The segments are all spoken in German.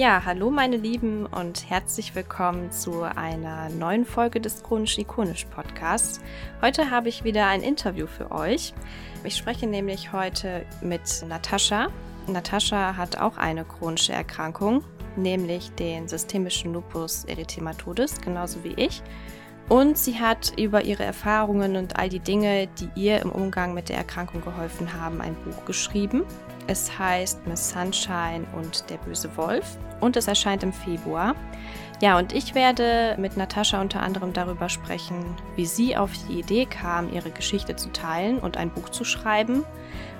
Ja, hallo meine Lieben und herzlich willkommen zu einer neuen Folge des Chronisch Ikonisch Podcasts. Heute habe ich wieder ein Interview für euch. Ich spreche nämlich heute mit Natascha. Natascha hat auch eine chronische Erkrankung, nämlich den systemischen Lupus erythematodes, genauso wie ich. Und sie hat über ihre Erfahrungen und all die Dinge, die ihr im Umgang mit der Erkrankung geholfen haben, ein Buch geschrieben. Es heißt Miss Sunshine und der böse Wolf und es erscheint im Februar. Ja, und ich werde mit Natascha unter anderem darüber sprechen, wie sie auf die Idee kam, ihre Geschichte zu teilen und ein Buch zu schreiben.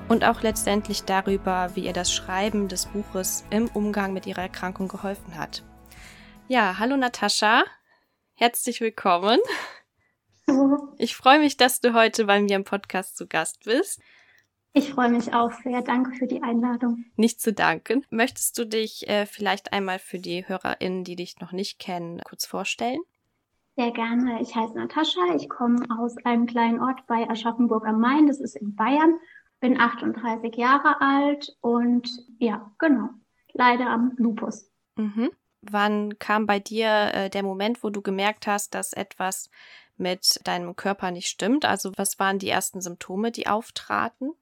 Und auch letztendlich darüber, wie ihr das Schreiben des Buches im Umgang mit ihrer Erkrankung geholfen hat. Ja, hallo Natascha. Herzlich willkommen. Ich freue mich, dass du heute bei mir im Podcast zu Gast bist. Ich freue mich auch sehr. Danke für die Einladung. Nicht zu danken. Möchtest du dich äh, vielleicht einmal für die HörerInnen, die dich noch nicht kennen, kurz vorstellen? Sehr gerne. Ich heiße Natascha. Ich komme aus einem kleinen Ort bei Aschaffenburg am Main. Das ist in Bayern. Bin 38 Jahre alt und ja, genau. Leider am Lupus. Mhm. Wann kam bei dir äh, der Moment, wo du gemerkt hast, dass etwas mit deinem Körper nicht stimmt? Also was waren die ersten Symptome, die auftraten?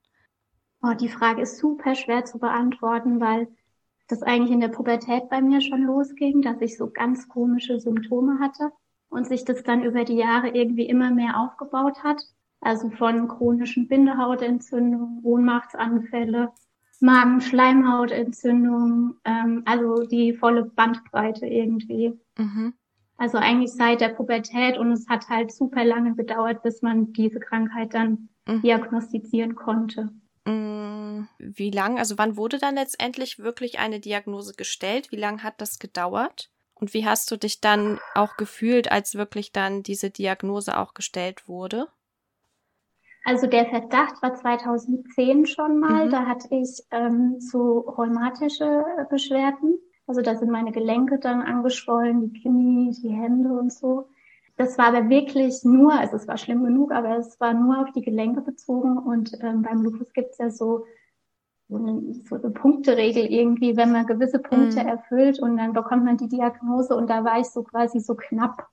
Oh, die Frage ist super schwer zu beantworten, weil das eigentlich in der Pubertät bei mir schon losging, dass ich so ganz komische Symptome hatte und sich das dann über die Jahre irgendwie immer mehr aufgebaut hat. Also von chronischen Bindehautentzündungen, Ohnmachtsanfälle, Magen-Schleimhautentzündung, ähm, also die volle Bandbreite irgendwie. Mhm. Also eigentlich seit der Pubertät und es hat halt super lange gedauert, bis man diese Krankheit dann mhm. diagnostizieren konnte. Mm, wie lang, also wann wurde dann letztendlich wirklich eine Diagnose gestellt? Wie lange hat das gedauert? Und wie hast du dich dann auch gefühlt, als wirklich dann diese Diagnose auch gestellt wurde? Also der Verdacht war 2010 schon mal. Mhm. Da hatte ich ähm, so rheumatische Beschwerden. Also da sind meine Gelenke dann angeschwollen, die Knie, die Hände und so. Das war aber wirklich nur, also es war schlimm genug, aber es war nur auf die Gelenke bezogen. Und ähm, beim Lupus gibt's ja so, so, eine, so eine Punkteregel irgendwie, wenn man gewisse Punkte mhm. erfüllt und dann bekommt man die Diagnose und da war ich so quasi so knapp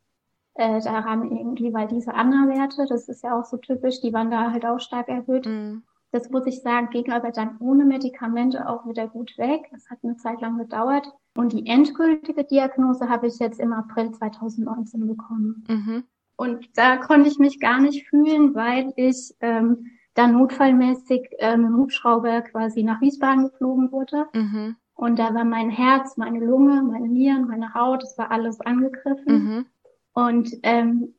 äh, daran irgendwie, weil diese Anna-Werte, das ist ja auch so typisch, die waren da halt auch stark erhöht. Mhm. Das muss ich sagen, ging aber dann ohne Medikamente auch wieder gut weg. Es hat eine Zeit lang gedauert. Und die endgültige Diagnose habe ich jetzt im April 2019 bekommen. Mhm. Und da konnte ich mich gar nicht fühlen, weil ich ähm, dann notfallmäßig äh, mit dem Hubschrauber quasi nach Wiesbaden geflogen wurde. Mhm. Und da war mein Herz, meine Lunge, meine Nieren, meine Haut, das war alles angegriffen. Mhm. Und ähm,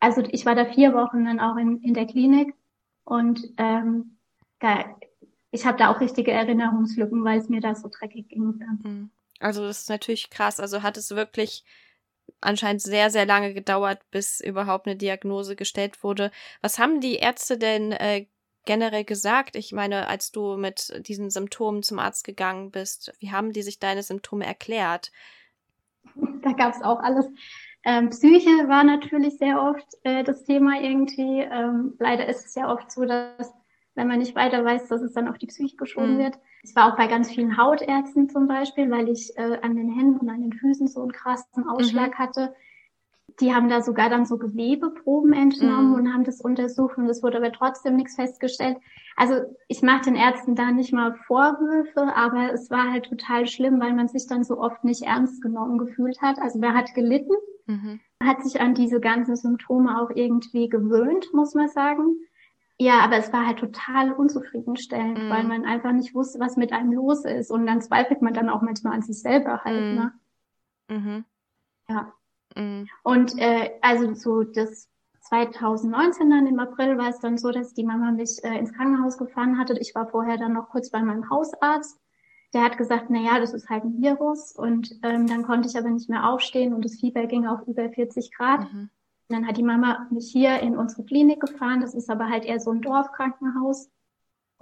also ich war da vier Wochen dann auch in, in der Klinik und ähm, da, ich habe da auch richtige Erinnerungslücken, weil es mir da so dreckig ging. Mhm. Also das ist natürlich krass. Also hat es wirklich anscheinend sehr, sehr lange gedauert, bis überhaupt eine Diagnose gestellt wurde. Was haben die Ärzte denn äh, generell gesagt? Ich meine, als du mit diesen Symptomen zum Arzt gegangen bist, wie haben die sich deine Symptome erklärt? Da gab es auch alles. Ähm, Psyche war natürlich sehr oft äh, das Thema irgendwie. Ähm, leider ist es ja oft so, dass wenn man nicht weiter weiß, dass es dann auf die Psyche geschoben mhm. wird. Ich war auch bei ganz vielen Hautärzten zum Beispiel, weil ich äh, an den Händen und an den Füßen so einen krassen Ausschlag mhm. hatte. Die haben da sogar dann so Gewebeproben entnommen mhm. und haben das untersucht und es wurde aber trotzdem nichts festgestellt. Also ich mache den Ärzten da nicht mal Vorwürfe, aber es war halt total schlimm, weil man sich dann so oft nicht ernst genommen gefühlt hat. Also wer hat gelitten, mhm. hat sich an diese ganzen Symptome auch irgendwie gewöhnt, muss man sagen. Ja, aber es war halt total unzufriedenstellend, mhm. weil man einfach nicht wusste, was mit einem los ist. Und dann zweifelt man dann auch manchmal an sich selber halt, mhm. ne? Mhm. Ja. Mhm. Und äh, also so das 2019 dann im April war es dann so, dass die Mama mich äh, ins Krankenhaus gefahren hatte. Ich war vorher dann noch kurz bei meinem Hausarzt. Der hat gesagt, na ja, das ist halt ein Virus. Und ähm, dann konnte ich aber nicht mehr aufstehen und das Fieber ging auf über 40 Grad. Mhm. Dann hat die Mama mich hier in unsere Klinik gefahren. Das ist aber halt eher so ein Dorfkrankenhaus.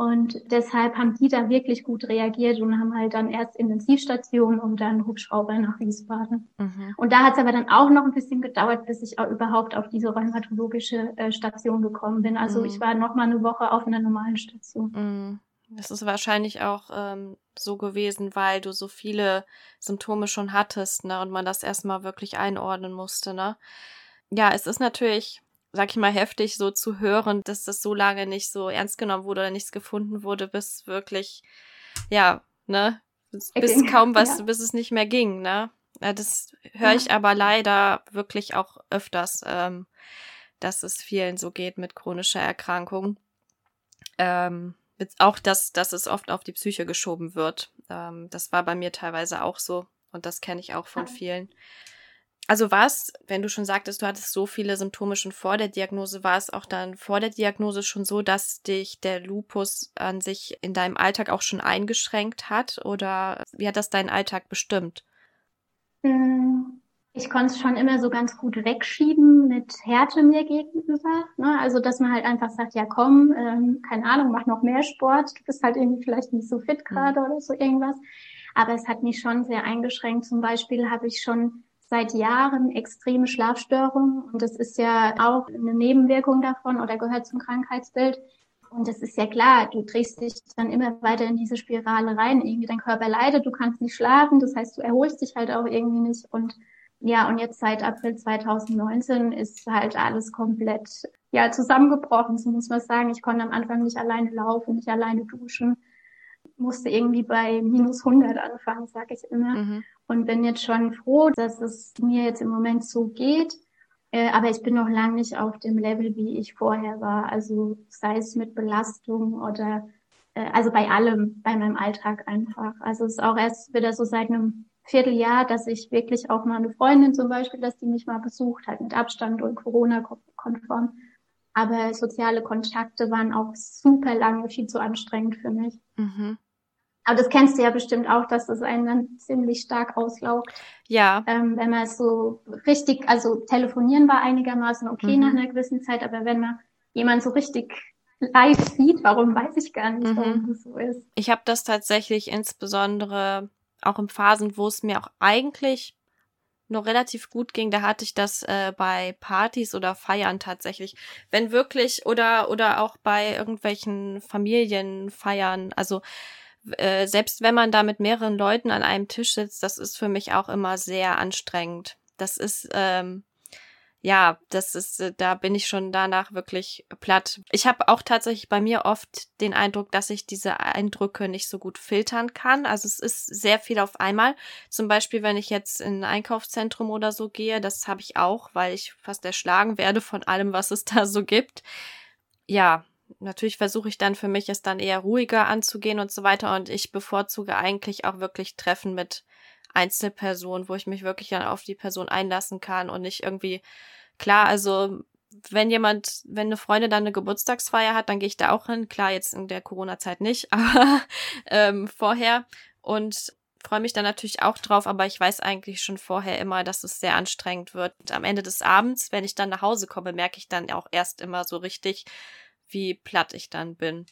Und deshalb haben die da wirklich gut reagiert und haben halt dann erst Intensivstation und dann Hubschrauber nach Wiesbaden. Mhm. Und da hat es aber dann auch noch ein bisschen gedauert, bis ich auch überhaupt auf diese rheumatologische äh, Station gekommen bin. Also mhm. ich war noch mal eine Woche auf einer normalen Station. Mhm. Das ist wahrscheinlich auch ähm, so gewesen, weil du so viele Symptome schon hattest, ne? Und man das erstmal wirklich einordnen musste, ne? Ja, es ist natürlich, sag ich mal, heftig so zu hören, dass das so lange nicht so ernst genommen wurde oder nichts gefunden wurde, bis wirklich, ja, ne? Bis, bis kaum was, ja. bis es nicht mehr ging, ne? Das höre ich ja. aber leider wirklich auch öfters, ähm, dass es vielen so geht mit chronischer Erkrankung. Ähm, auch, dass, dass es oft auf die Psyche geschoben wird. Ähm, das war bei mir teilweise auch so und das kenne ich auch von vielen. Also war es, wenn du schon sagtest, du hattest so viele Symptome schon vor der Diagnose, war es auch dann vor der Diagnose schon so, dass dich der Lupus an sich in deinem Alltag auch schon eingeschränkt hat? Oder wie hat das deinen Alltag bestimmt? Hm, ich konnte es schon immer so ganz gut wegschieben mit Härte mir gegenüber. Ne? Also, dass man halt einfach sagt, ja komm, ähm, keine Ahnung, mach noch mehr Sport. Du bist halt irgendwie vielleicht nicht so fit mhm. gerade mhm. oder so irgendwas. Aber es hat mich schon sehr eingeschränkt. Zum Beispiel habe ich schon seit Jahren extreme Schlafstörungen und das ist ja auch eine Nebenwirkung davon oder gehört zum Krankheitsbild. Und das ist ja klar, du drehst dich dann immer weiter in diese Spirale rein. Irgendwie dein Körper leidet, du kannst nicht schlafen, das heißt, du erholst dich halt auch irgendwie nicht. Und ja, und jetzt seit April 2019 ist halt alles komplett ja zusammengebrochen, so muss man sagen. Ich konnte am Anfang nicht alleine laufen, nicht alleine duschen, musste irgendwie bei minus 100 anfangen, sage ich immer. Mhm. Und bin jetzt schon froh, dass es mir jetzt im Moment so geht äh, aber ich bin noch lange nicht auf dem Level, wie ich vorher war. Also sei es mit Belastung oder äh, also bei allem, bei meinem Alltag einfach. Also es ist auch erst wieder so seit einem Vierteljahr, dass ich wirklich auch mal eine Freundin zum Beispiel, dass die mich mal besucht hat mit Abstand und Corona-konform. Aber soziale Kontakte waren auch super lange viel zu anstrengend für mich. Mhm. Aber das kennst du ja bestimmt auch, dass das einen dann ziemlich stark auslaugt. Ja. Ähm, wenn man es so richtig, also telefonieren war einigermaßen okay mhm. nach einer gewissen Zeit, aber wenn man jemand so richtig live sieht, warum weiß ich gar nicht, warum mhm. das so ist. Ich habe das tatsächlich insbesondere auch in Phasen, wo es mir auch eigentlich noch relativ gut ging, da hatte ich das äh, bei Partys oder Feiern tatsächlich. Wenn wirklich oder oder auch bei irgendwelchen Familienfeiern, also äh, selbst wenn man da mit mehreren Leuten an einem Tisch sitzt, das ist für mich auch immer sehr anstrengend. Das ist, ähm, ja, das ist, äh, da bin ich schon danach wirklich platt. Ich habe auch tatsächlich bei mir oft den Eindruck, dass ich diese Eindrücke nicht so gut filtern kann. Also es ist sehr viel auf einmal. Zum Beispiel, wenn ich jetzt in ein Einkaufszentrum oder so gehe, das habe ich auch, weil ich fast erschlagen werde von allem, was es da so gibt. Ja, natürlich versuche ich dann für mich es dann eher ruhiger anzugehen und so weiter. Und ich bevorzuge eigentlich auch wirklich Treffen mit Einzelpersonen, wo ich mich wirklich dann auf die Person einlassen kann und nicht irgendwie, klar, also wenn jemand, wenn eine Freundin dann eine Geburtstagsfeier hat, dann gehe ich da auch hin. Klar, jetzt in der Corona-Zeit nicht, aber ähm, vorher. Und freue mich dann natürlich auch drauf, aber ich weiß eigentlich schon vorher immer, dass es sehr anstrengend wird. Und am Ende des Abends, wenn ich dann nach Hause komme, merke ich dann auch erst immer so richtig, wie platt ich dann bin.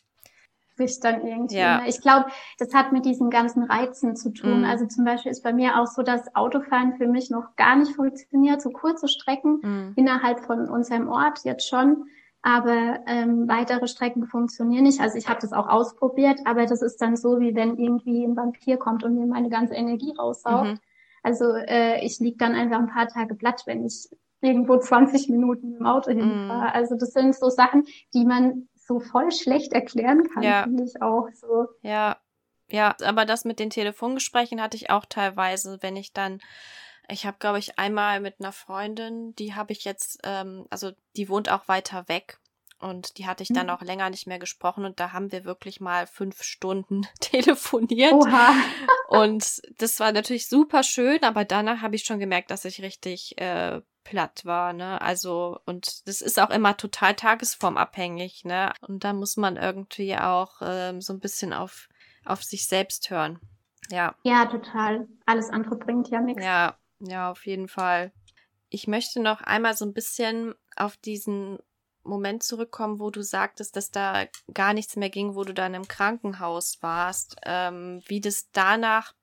Bist dann irgendwie. Ja. Ne? Ich glaube, das hat mit diesen ganzen Reizen zu tun. Mm. Also zum Beispiel ist bei mir auch so, dass Autofahren für mich noch gar nicht funktioniert. So kurze Strecken mm. innerhalb von unserem Ort jetzt schon. Aber ähm, weitere Strecken funktionieren nicht. Also ich habe das auch ausprobiert, aber das ist dann so, wie wenn irgendwie ein Vampir kommt und mir meine ganze Energie raussaugt. Mhm. Also äh, ich lieg dann einfach ein paar Tage platt, wenn ich irgendwo 20 Minuten im Auto hinfahre. Mm. Also das sind so Sachen, die man so voll schlecht erklären kann, ja. finde ich auch so. Ja, ja, aber das mit den Telefongesprächen hatte ich auch teilweise, wenn ich dann ich habe, glaube ich, einmal mit einer Freundin, die habe ich jetzt, ähm, also die wohnt auch weiter weg und die hatte ich dann mhm. auch länger nicht mehr gesprochen und da haben wir wirklich mal fünf Stunden telefoniert. Oha. und das war natürlich super schön, aber danach habe ich schon gemerkt, dass ich richtig äh, platt war, ne? Also, und das ist auch immer total tagesformabhängig, ne? Und da muss man irgendwie auch ähm, so ein bisschen auf, auf sich selbst hören. Ja. Ja, total. Alles andere bringt ja nichts. Ja, ja, auf jeden Fall. Ich möchte noch einmal so ein bisschen auf diesen Moment zurückkommen, wo du sagtest, dass da gar nichts mehr ging, wo du dann im Krankenhaus warst, ähm, wie das danach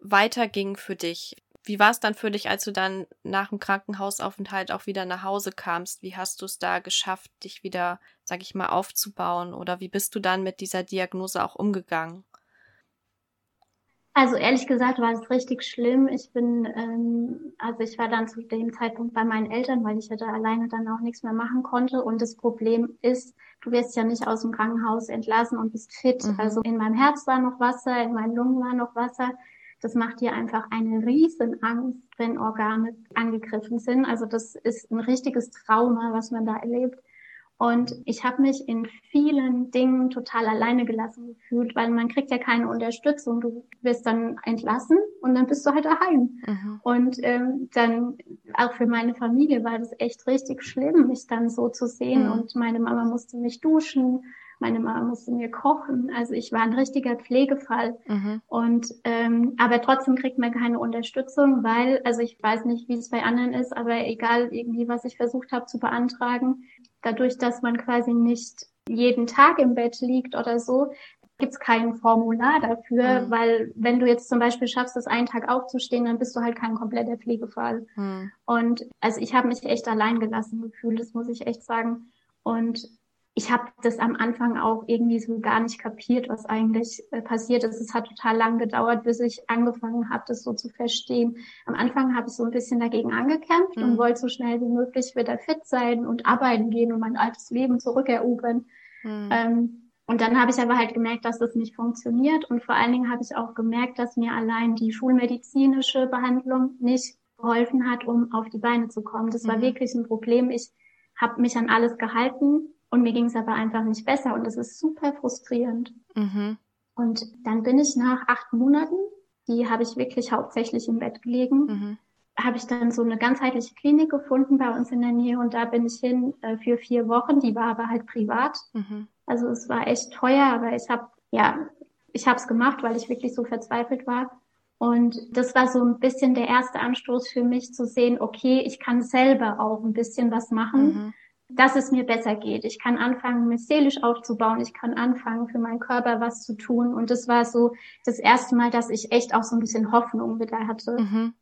weiterging für dich Wie war es dann für dich, als du dann nach dem Krankenhausaufenthalt auch wieder nach Hause kamst? Wie hast du es da geschafft, dich wieder, sag ich mal, aufzubauen? Oder wie bist du dann mit dieser Diagnose auch umgegangen? Also ehrlich gesagt war es richtig schlimm. Ich bin, ähm, also ich war dann zu dem Zeitpunkt bei meinen Eltern, weil ich ja da alleine dann auch nichts mehr machen konnte. Und das Problem ist, du wirst ja nicht aus dem Krankenhaus entlassen und bist fit. Mhm. Also in meinem Herz war noch Wasser, in meinen Lungen war noch Wasser. Das macht dir einfach eine riesen Angst, wenn Organe angegriffen sind. Also das ist ein richtiges Trauma, was man da erlebt. Und ich habe mich in vielen Dingen total alleine gelassen gefühlt, weil man kriegt ja keine Unterstützung. Du wirst dann entlassen und dann bist du halt daheim. Mhm. Und ähm, dann auch für meine Familie war das echt richtig schlimm, mich dann so zu sehen. Mhm. Und meine Mama musste mich duschen, meine Mama musste mir kochen. Also ich war ein richtiger Pflegefall. Mhm. Und ähm, aber trotzdem kriegt man keine Unterstützung, weil, also ich weiß nicht, wie es bei anderen ist, aber egal irgendwie, was ich versucht habe zu beantragen, dadurch, dass man quasi nicht jeden Tag im Bett liegt oder so, gibt es kein Formular dafür, mhm. weil wenn du jetzt zum Beispiel schaffst, das einen Tag aufzustehen, dann bist du halt kein kompletter Pflegefall. Mhm. Und also ich habe mich echt allein gelassen gefühlt, das muss ich echt sagen. Und ich habe das am Anfang auch irgendwie so gar nicht kapiert, was eigentlich äh, passiert ist. Es hat total lang gedauert, bis ich angefangen habe, das so zu verstehen. Am Anfang habe ich so ein bisschen dagegen angekämpft mhm. und wollte so schnell wie möglich wieder fit sein und arbeiten gehen und mein altes Leben zurückerobern. Mhm. Ähm, und dann habe ich aber halt gemerkt, dass das nicht funktioniert. Und vor allen Dingen habe ich auch gemerkt, dass mir allein die schulmedizinische Behandlung nicht geholfen hat, um auf die Beine zu kommen. Das mhm. war wirklich ein Problem. Ich habe mich an alles gehalten und mir ging es aber einfach nicht besser und das ist super frustrierend. Mhm. Und dann bin ich nach acht Monaten, die habe ich wirklich hauptsächlich im Bett gelegen, mhm. habe ich dann so eine ganzheitliche Klinik gefunden bei uns in der Nähe und da bin ich hin äh, für vier Wochen. Die war aber halt privat. Mhm. Also es war echt teuer, aber ich habe ja, ich habe es gemacht, weil ich wirklich so verzweifelt war. Und das war so ein bisschen der erste Anstoß für mich zu sehen, okay, ich kann selber auch ein bisschen was machen. Mhm dass es mir besser geht. Ich kann anfangen, mich seelisch aufzubauen. Ich kann anfangen, für meinen Körper was zu tun. Und das war so das erste Mal, dass ich echt auch so ein bisschen Hoffnung wieder hatte, mhm.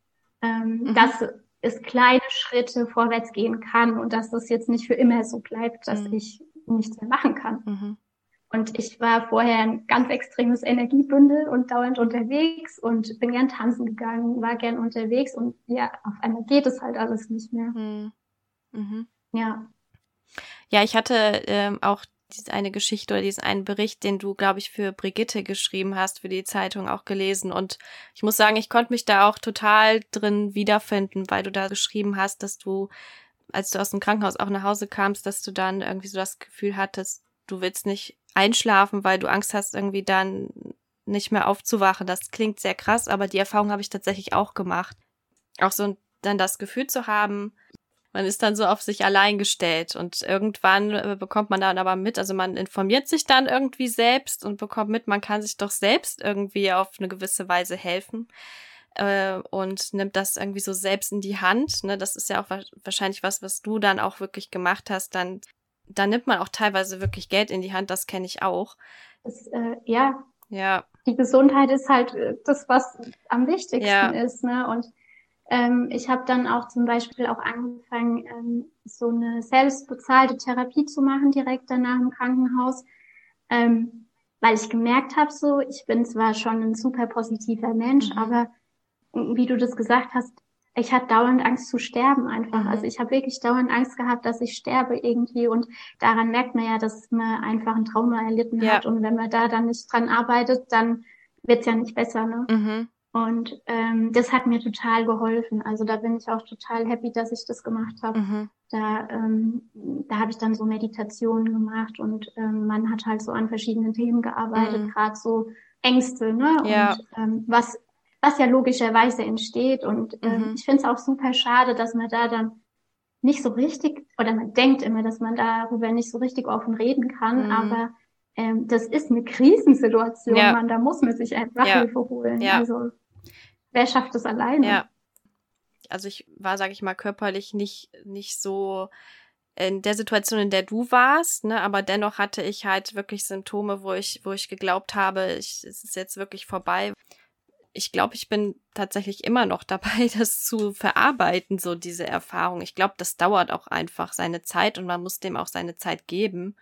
Ähm, mhm. dass es kleine Schritte vorwärts gehen kann und dass das jetzt nicht für immer so bleibt, dass mhm. ich nichts mehr machen kann. Mhm. Und ich war vorher ein ganz extremes Energiebündel und dauernd unterwegs und bin gern tanzen gegangen, war gern unterwegs und ja, auf einmal geht es halt alles nicht mehr. Mhm. mhm. Ja. Ja, ich hatte ähm, auch diese eine Geschichte oder diesen einen Bericht, den du, glaube ich, für Brigitte geschrieben hast, für die Zeitung auch gelesen. Und ich muss sagen, ich konnte mich da auch total drin wiederfinden, weil du da geschrieben hast, dass du, als du aus dem Krankenhaus auch nach Hause kamst, dass du dann irgendwie so das Gefühl hattest, du willst nicht einschlafen, weil du Angst hast, irgendwie dann nicht mehr aufzuwachen. Das klingt sehr krass, aber die Erfahrung habe ich tatsächlich auch gemacht. Auch so dann das Gefühl zu haben, man ist dann so auf sich allein gestellt und irgendwann äh, bekommt man dann aber mit, also man informiert sich dann irgendwie selbst und bekommt mit, man kann sich doch selbst irgendwie auf eine gewisse Weise helfen äh, und nimmt das irgendwie so selbst in die Hand. Ne? Das ist ja auch wa wahrscheinlich was, was du dann auch wirklich gemacht hast. Dann, dann nimmt man auch teilweise wirklich Geld in die Hand, das kenne ich auch. Das, äh, ja. Ja. Die Gesundheit ist halt äh, das, was am wichtigsten ja. ist, ne? Und ähm, ich habe dann auch zum Beispiel auch angefangen, ähm, so eine selbstbezahlte Therapie zu machen direkt danach im Krankenhaus, ähm, weil ich gemerkt habe, so ich bin zwar schon ein super positiver Mensch, mhm. aber wie du das gesagt hast, ich hatte dauernd Angst zu sterben einfach. Mhm. Also ich habe wirklich dauernd Angst gehabt, dass ich sterbe irgendwie und daran merkt man ja, dass man einfach ein Trauma erlitten ja. hat und wenn man da dann nicht dran arbeitet, dann wird's ja nicht besser. Ne? Mhm. Und ähm, das hat mir total geholfen. Also da bin ich auch total happy, dass ich das gemacht habe. Mhm. Da, ähm, da habe ich dann so Meditationen gemacht und ähm, man hat halt so an verschiedenen Themen gearbeitet, mhm. gerade so Ängste, ne? Ja. Und ähm, was, was ja logischerweise entsteht. Und ähm, mhm. ich finde es auch super schade, dass man da dann nicht so richtig, oder man denkt immer, dass man darüber nicht so richtig offen reden kann, mhm. aber ähm, das ist eine Krisensituation, ja. man, da muss man sich einfach ja. Hilfe holen. Ja. Also wer schafft es alleine? Ja. Also ich war, sage ich mal, körperlich nicht, nicht so in der Situation, in der du warst, ne, aber dennoch hatte ich halt wirklich Symptome, wo ich, wo ich geglaubt habe, ich, es ist jetzt wirklich vorbei. ich glaube, ich bin tatsächlich immer noch dabei, das zu verarbeiten, so diese Erfahrung. Ich glaube, das dauert auch einfach seine Zeit und man muss dem auch seine Zeit geben.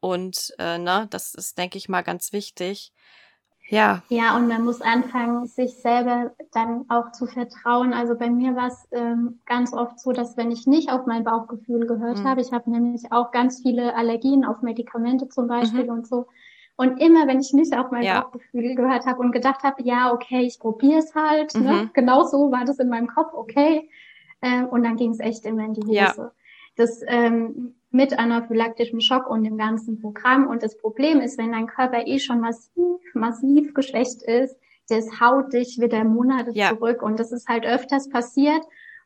Und äh, ne, das ist, denke ich mal, ganz wichtig. Ja. Ja, und man muss anfangen, sich selber dann auch zu vertrauen. Also bei mir war es ähm, ganz oft so, dass wenn ich nicht auf mein Bauchgefühl gehört mhm. habe, ich habe nämlich auch ganz viele Allergien auf Medikamente zum Beispiel mhm. und so. Und immer, wenn ich nicht auf mein ja. Bauchgefühl gehört habe und gedacht habe, ja, okay, ich probiere es halt, ne? mhm. ne? genau so war das in meinem Kopf, okay. Ähm, und dann ging es echt immer in die Hose. Ja. Das ähm, mit anaphylaktischem Schock und dem ganzen Programm. Und das Problem ist, wenn dein Körper eh schon massiv, massiv geschwächt ist, das haut dich wieder Monate ja. zurück. Und das ist halt öfters passiert.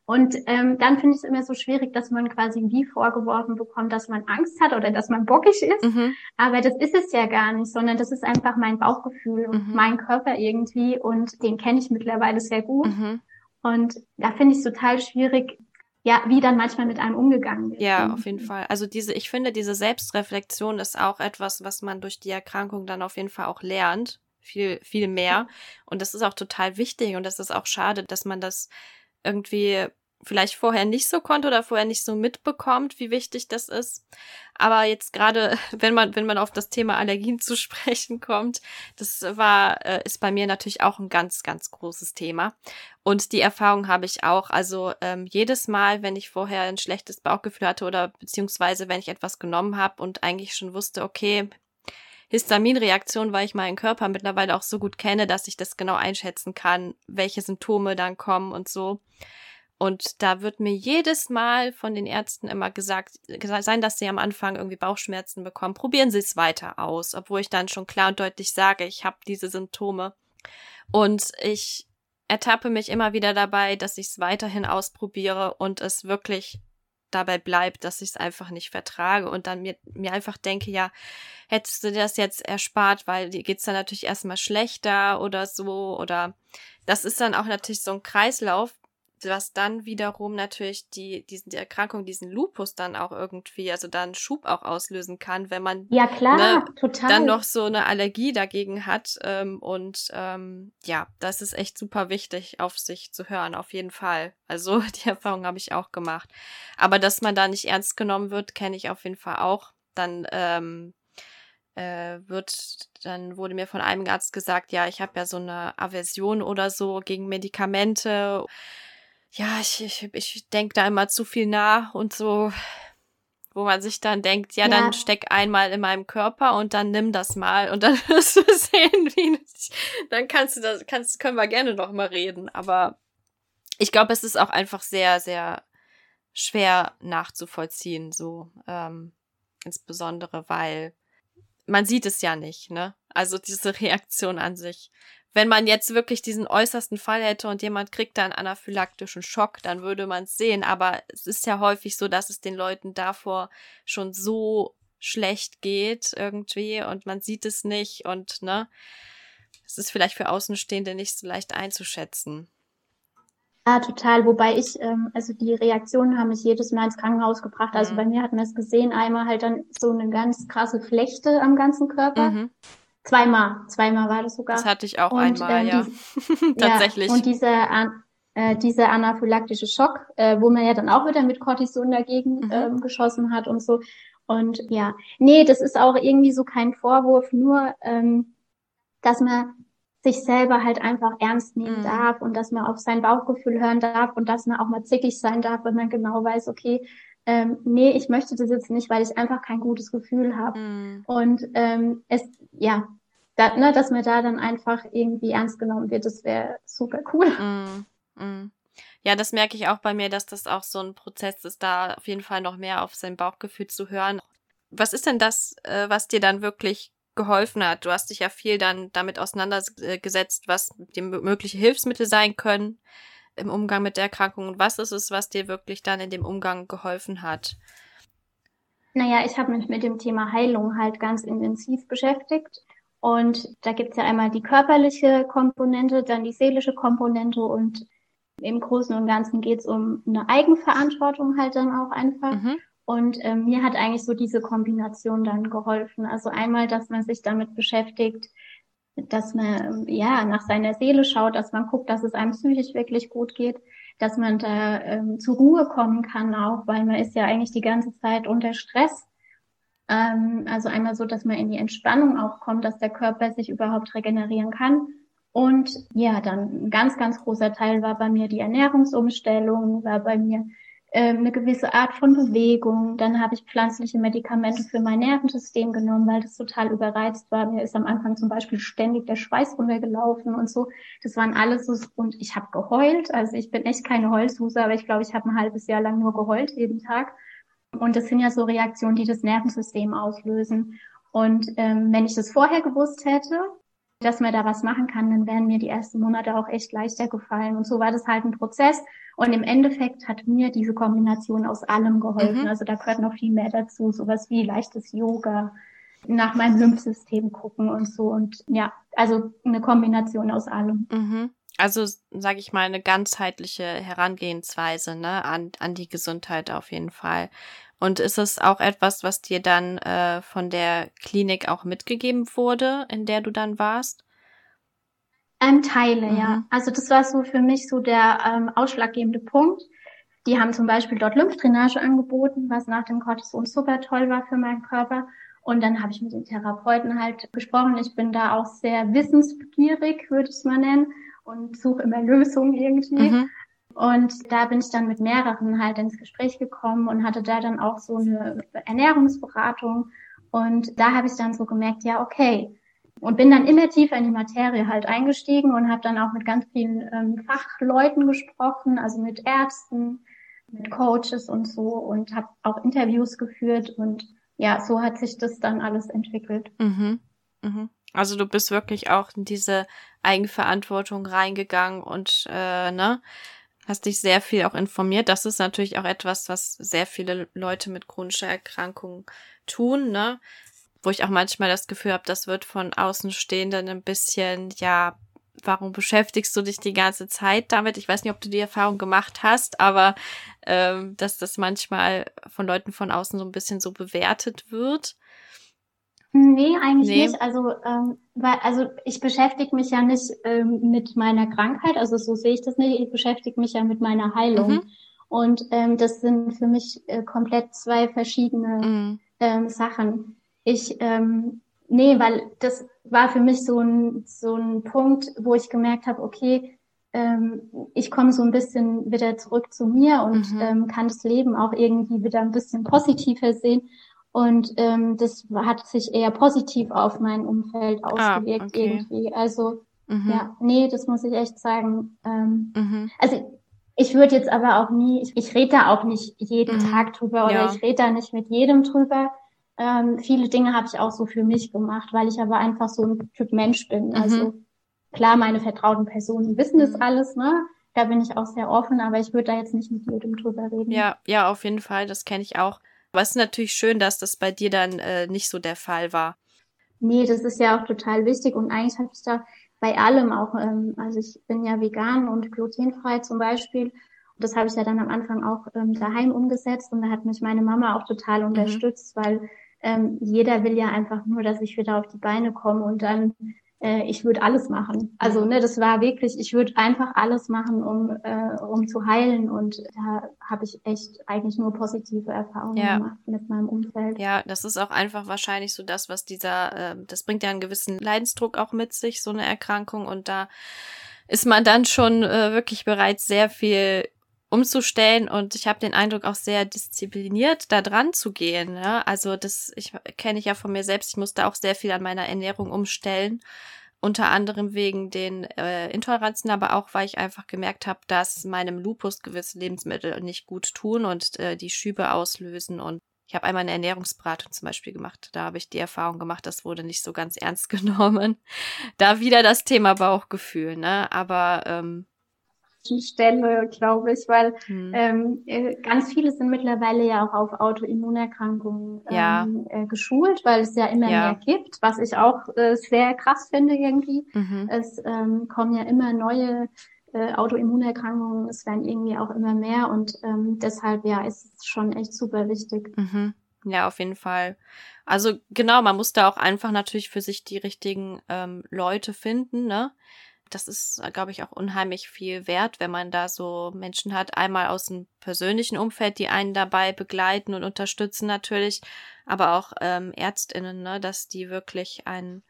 Und ähm, dann finde ich es immer so schwierig, dass man quasi wie vorgeworfen bekommt, dass man Angst hat oder dass man bockig ist. Mhm. Aber das ist es ja gar nicht, sondern das ist einfach mein Bauchgefühl und mhm. mein Körper irgendwie. Und den kenne ich mittlerweile sehr gut. Mhm. Und da finde ich es total schwierig, ja, wie dann manchmal mit einem umgegangen wird. Ja, auf jeden Fall. Also diese, ich finde, diese Selbstreflexion ist auch etwas, was man durch die Erkrankung dann auf jeden Fall auch lernt. Viel, viel mehr. Und das ist auch total wichtig und das ist auch schade, dass man das irgendwie vielleicht vorher nicht so konnte oder vorher nicht so mitbekommt, wie wichtig das ist. Aber jetzt gerade, wenn man, wenn man auf das Thema Allergien zu sprechen kommt, das war, äh, ist bei mir natürlich auch ein ganz, ganz großes Thema. Und die Erfahrung habe ich auch. Also ähm, jedes Mal, wenn ich vorher ein schlechtes Bauchgefühl hatte oder beziehungsweise wenn ich etwas genommen habe und eigentlich schon wusste, okay, Histaminreaktion, weil ich meinen Körper mittlerweile auch so gut kenne, dass ich das genau einschätzen kann, welche Symptome dann kommen und so. Und da wird mir jedes Mal von den Ärzten immer gesagt, sein, dass sie am Anfang irgendwie Bauchschmerzen bekommen. Probieren Sie es weiter aus, obwohl ich dann schon klar und deutlich sage, ich habe diese Symptome. Und ich ertappe mich immer wieder dabei, dass ich es weiterhin ausprobiere und es wirklich dabei bleibt, dass ich es einfach nicht vertrage und dann mir, mir einfach denke, ja, hättest du das jetzt erspart, weil dir geht's dann natürlich erstmal schlechter oder so oder das ist dann auch natürlich so ein Kreislauf, was dann wiederum natürlich die, diesen, die Erkrankung, diesen Lupus dann auch irgendwie, also dann Schub auch auslösen kann, wenn man ja, klar, ne, total. dann noch so eine Allergie dagegen hat. Ähm, und ähm, ja, das ist echt super wichtig, auf sich zu hören, auf jeden Fall. Also die Erfahrung habe ich auch gemacht. Aber dass man da nicht ernst genommen wird, kenne ich auf jeden Fall auch. Dann ähm, äh, wird, dann wurde mir von einem Arzt gesagt, ja, ich habe ja so eine Aversion oder so gegen Medikamente ja, ich, ich, ich denke da immer zu viel nach und so, wo man sich dann denkt, ja, ja, dann steck einmal in meinem Körper und dann nimm das mal und dann wirst du sehen, wie dann kannst du das, kannst, können wir gerne noch mal reden. Aber ich glaube, es ist auch einfach sehr, sehr schwer nachzuvollziehen, so ähm, insbesondere, weil man sieht es ja nicht, ne? Also diese Reaktion an sich wenn man jetzt wirklich diesen äußersten Fall hätte und jemand kriegt da einen anaphylaktischen Schock, dann würde man es sehen. Aber es ist ja häufig so, dass es den Leuten davor schon so schlecht geht irgendwie und man sieht es nicht und ne, es ist vielleicht für Außenstehende nicht so leicht einzuschätzen. Ja, total. Wobei ich, ähm, also die Reaktionen haben mich jedes Mal ins Krankenhaus gebracht. Also mhm. bei mir hat man es gesehen, einmal halt dann so eine ganz krasse Flechte am ganzen Körper. Mhm. Zweimal, zweimal war das sogar. Das hatte ich auch und, einmal, ähm, ja. Tatsächlich. Ja, und dieser, äh, dieser anaphylaktische Schock, äh, wo man ja dann auch wieder mit Cortison dagegen mhm. ähm, geschossen hat und so. Und ja, nee, das ist auch irgendwie so kein Vorwurf, nur ähm, dass man sich selber halt einfach ernst nehmen mhm. darf und dass man auf sein Bauchgefühl hören darf und dass man auch mal zickig sein darf, wenn man genau weiß, okay, ähm, nee, ich möchte das jetzt nicht, weil ich einfach kein gutes Gefühl habe. Mm. Und ähm, es, ja, da, ne, dass mir da dann einfach irgendwie ernst genommen wird, das wäre super cool. Mm. Mm. Ja, das merke ich auch bei mir, dass das auch so ein Prozess ist, da auf jeden Fall noch mehr auf sein Bauchgefühl zu hören. Was ist denn das, äh, was dir dann wirklich geholfen hat? Du hast dich ja viel dann damit auseinandergesetzt, was die mögliche Hilfsmittel sein können im Umgang mit der Erkrankung und was ist es, was dir wirklich dann in dem Umgang geholfen hat? Naja, ich habe mich mit dem Thema Heilung halt ganz intensiv beschäftigt. Und da gibt's ja einmal die körperliche Komponente, dann die seelische Komponente und im Großen und Ganzen geht's um eine Eigenverantwortung halt dann auch einfach. Mhm. Und ähm, mir hat eigentlich so diese Kombination dann geholfen. Also einmal, dass man sich damit beschäftigt, dass man ja nach seiner Seele schaut, dass man guckt, dass es einem psychisch wirklich gut geht, dass man da ähm, zur Ruhe kommen kann auch, weil man ist ja eigentlich die ganze Zeit unter Stress. Ähm, also einmal so, dass man in die Entspannung auch kommt, dass der Körper sich überhaupt regenerieren kann. Und ja, dann ein ganz, ganz großer Teil war bei mir die Ernährungsumstellung, war bei mir eine gewisse Art von Bewegung. Dann habe ich pflanzliche Medikamente für mein Nervensystem genommen, weil das total überreizt war. Mir ist am Anfang zum Beispiel ständig der Schweiß runtergelaufen und so. Das waren alles so, und ich habe geheult. Also ich bin echt keine Heulsuse, aber ich glaube, ich habe ein halbes Jahr lang nur geheult jeden Tag. Und das sind ja so Reaktionen, die das Nervensystem auslösen. Und ähm, wenn ich das vorher gewusst hätte, dass man da was machen kann, dann wären mir die ersten Monate auch echt leichter gefallen. Und so war das halt ein Prozess. Und im Endeffekt hat mir diese Kombination aus allem geholfen. Mhm. Also da gehört noch viel mehr dazu, sowas wie leichtes Yoga, nach meinem Lymphsystem gucken und so. Und ja, also eine Kombination aus allem. Mhm. Also sage ich mal eine ganzheitliche Herangehensweise ne, an, an die Gesundheit auf jeden Fall. Und ist es auch etwas, was dir dann äh, von der Klinik auch mitgegeben wurde, in der du dann warst? Ähm, Teile, mhm. ja. Also das war so für mich so der ähm, ausschlaggebende Punkt. Die haben zum Beispiel dort Lymphdrainage angeboten, was nach dem Cortison super toll war für meinen Körper. Und dann habe ich mit den Therapeuten halt gesprochen. Ich bin da auch sehr wissensbegierig, würde ich es mal nennen, und suche immer Lösungen irgendwie. Mhm. Und da bin ich dann mit mehreren halt ins Gespräch gekommen und hatte da dann auch so eine Ernährungsberatung. Und da habe ich dann so gemerkt, ja, okay. Und bin dann immer tiefer in die Materie halt eingestiegen und habe dann auch mit ganz vielen ähm, Fachleuten gesprochen, also mit Ärzten, mit Coaches und so und habe auch Interviews geführt und ja, so hat sich das dann alles entwickelt. Mhm. Mhm. Also du bist wirklich auch in diese Eigenverantwortung reingegangen und äh, ne, hast dich sehr viel auch informiert. Das ist natürlich auch etwas, was sehr viele Leute mit chronischer Erkrankung tun, ne? Wo ich auch manchmal das Gefühl habe, das wird von Außenstehenden ein bisschen, ja, warum beschäftigst du dich die ganze Zeit damit? Ich weiß nicht, ob du die Erfahrung gemacht hast, aber ähm, dass das manchmal von Leuten von außen so ein bisschen so bewertet wird. Nee, eigentlich nee. nicht. Also, ähm, weil, also ich beschäftige mich ja nicht ähm, mit meiner Krankheit, also so sehe ich das nicht. Ich beschäftige mich ja mit meiner Heilung. Mhm. Und ähm, das sind für mich äh, komplett zwei verschiedene mhm. ähm, Sachen. Ich, ähm, nee, weil das war für mich so ein, so ein Punkt, wo ich gemerkt habe, okay, ähm, ich komme so ein bisschen wieder zurück zu mir und mhm. ähm, kann das Leben auch irgendwie wieder ein bisschen positiver sehen. Und ähm, das hat sich eher positiv auf mein Umfeld ah, ausgewirkt ah, okay. irgendwie. Also mhm. ja, nee, das muss ich echt sagen. Ähm, mhm. Also ich würde jetzt aber auch nie, ich, ich rede da auch nicht jeden mhm. Tag drüber oder ja. ich rede da nicht mit jedem drüber. Ähm, viele Dinge habe ich auch so für mich gemacht, weil ich aber einfach so ein Typ Mensch bin. Mhm. Also klar, meine vertrauten Personen wissen das mhm. alles, ne? Da bin ich auch sehr offen, aber ich würde da jetzt nicht mit jedem drüber reden. Ja, ja, auf jeden Fall. Das kenne ich auch. Aber es ist natürlich schön, dass das bei dir dann äh, nicht so der Fall war. Nee, das ist ja auch total wichtig und eigentlich habe ich da bei allem auch, ähm, also ich bin ja vegan und glutenfrei zum Beispiel. Und das habe ich ja dann am Anfang auch ähm, daheim umgesetzt und da hat mich meine Mama auch total mhm. unterstützt, mhm. weil ähm, jeder will ja einfach nur, dass ich wieder auf die Beine komme und dann äh, ich würde alles machen. Also ne, das war wirklich, ich würde einfach alles machen, um, äh, um zu heilen. Und da habe ich echt eigentlich nur positive Erfahrungen ja. gemacht mit meinem Umfeld. Ja, das ist auch einfach wahrscheinlich so das, was dieser, äh, das bringt ja einen gewissen Leidensdruck auch mit sich, so eine Erkrankung. Und da ist man dann schon äh, wirklich bereit, sehr viel umzustellen und ich habe den Eindruck auch sehr diszipliniert da dran zu gehen. Ja? Also das ich kenne ich ja von mir selbst. Ich musste auch sehr viel an meiner Ernährung umstellen, unter anderem wegen den äh, Intoleranzen, aber auch weil ich einfach gemerkt habe, dass meinem Lupus gewisse Lebensmittel nicht gut tun und äh, die Schübe auslösen und ich habe einmal eine Ernährungsberatung zum Beispiel gemacht. Da habe ich die Erfahrung gemacht, das wurde nicht so ganz ernst genommen. Da wieder das Thema Bauchgefühl, ne? Aber ähm, Stelle, glaube ich, weil hm. ähm, äh, ganz viele sind mittlerweile ja auch auf Autoimmunerkrankungen ja. ähm, äh, geschult, weil es ja immer ja. mehr gibt, was ich auch äh, sehr krass finde irgendwie. Mhm. Es ähm, kommen ja immer neue äh, Autoimmunerkrankungen, es werden irgendwie auch immer mehr und ähm, deshalb ja ist es schon echt super wichtig. Mhm. Ja, auf jeden Fall. Also genau, man muss da auch einfach natürlich für sich die richtigen ähm, Leute finden, ne? Das ist, glaube ich, auch unheimlich viel wert, wenn man da so Menschen hat, einmal aus dem persönlichen Umfeld, die einen dabei begleiten und unterstützen natürlich, aber auch ähm, Ärztinnen, ne, dass die wirklich einen,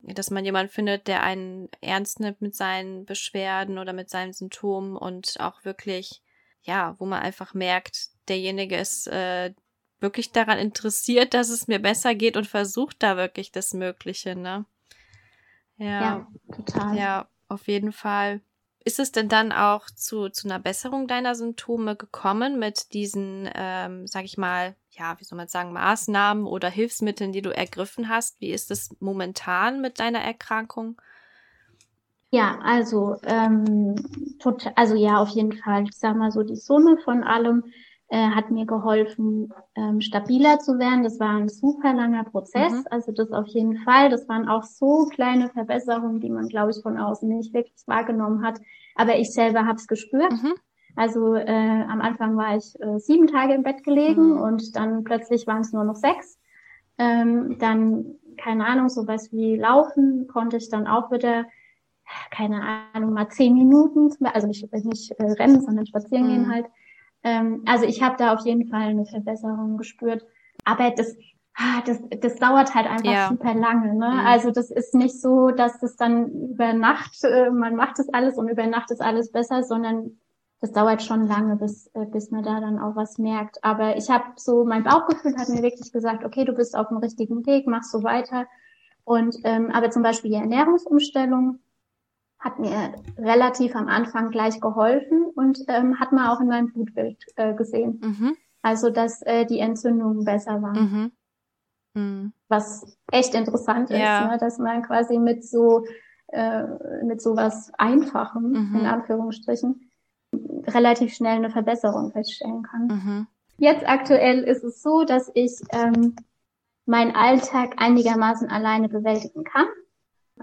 dass man jemanden findet, der einen ernst nimmt mit seinen Beschwerden oder mit seinen Symptomen und auch wirklich, ja, wo man einfach merkt, derjenige ist äh, wirklich daran interessiert, dass es mir besser geht und versucht da wirklich das Mögliche, ne? Ja, ja total. Ja, auf jeden Fall. Ist es denn dann auch zu, zu einer Besserung deiner Symptome gekommen mit diesen, ähm, sag ich mal, ja, wie soll man sagen, Maßnahmen oder Hilfsmitteln, die du ergriffen hast? Wie ist es momentan mit deiner Erkrankung? Ja, also, ähm, total, also ja, auf jeden Fall. Ich sag mal so, die Summe von allem äh, hat mir geholfen, ähm, stabiler zu werden. Das war ein super langer Prozess. Mhm. Also das auf jeden Fall. Das waren auch so kleine Verbesserungen, die man, glaube ich, von außen nicht wirklich wahrgenommen hat. Aber ich selber habe es gespürt. Mhm. Also äh, am Anfang war ich äh, sieben Tage im Bett gelegen mhm. und dann plötzlich waren es nur noch sechs. Ähm, dann, keine Ahnung, sowas wie Laufen konnte ich dann auch wieder, keine Ahnung, mal zehn Minuten, also nicht, nicht äh, rennen, sondern spazieren gehen mhm. halt. Ähm, also ich habe da auf jeden Fall eine Verbesserung gespürt. Aber das, ah, das, das dauert halt einfach ja. super lange. Ne? Mhm. Also das ist nicht so, dass das dann über Nacht, äh, man macht das alles und über Nacht ist alles besser, sondern das dauert schon lange, bis, äh, bis man da dann auch was merkt. Aber ich habe so, mein Bauchgefühl hat mir wirklich gesagt, okay, du bist auf dem richtigen Weg, mach so weiter. Und ähm, aber zum Beispiel die Ernährungsumstellung hat mir relativ am Anfang gleich geholfen und ähm, hat man auch in meinem Blutbild äh, gesehen. Mhm. Also, dass äh, die Entzündungen besser waren. Mhm. Mhm. Was echt interessant ja. ist, ne? dass man quasi mit so äh, mit sowas Einfachem, mhm. in Anführungsstrichen, relativ schnell eine Verbesserung feststellen kann. Mhm. Jetzt aktuell ist es so, dass ich ähm, meinen Alltag einigermaßen alleine bewältigen kann.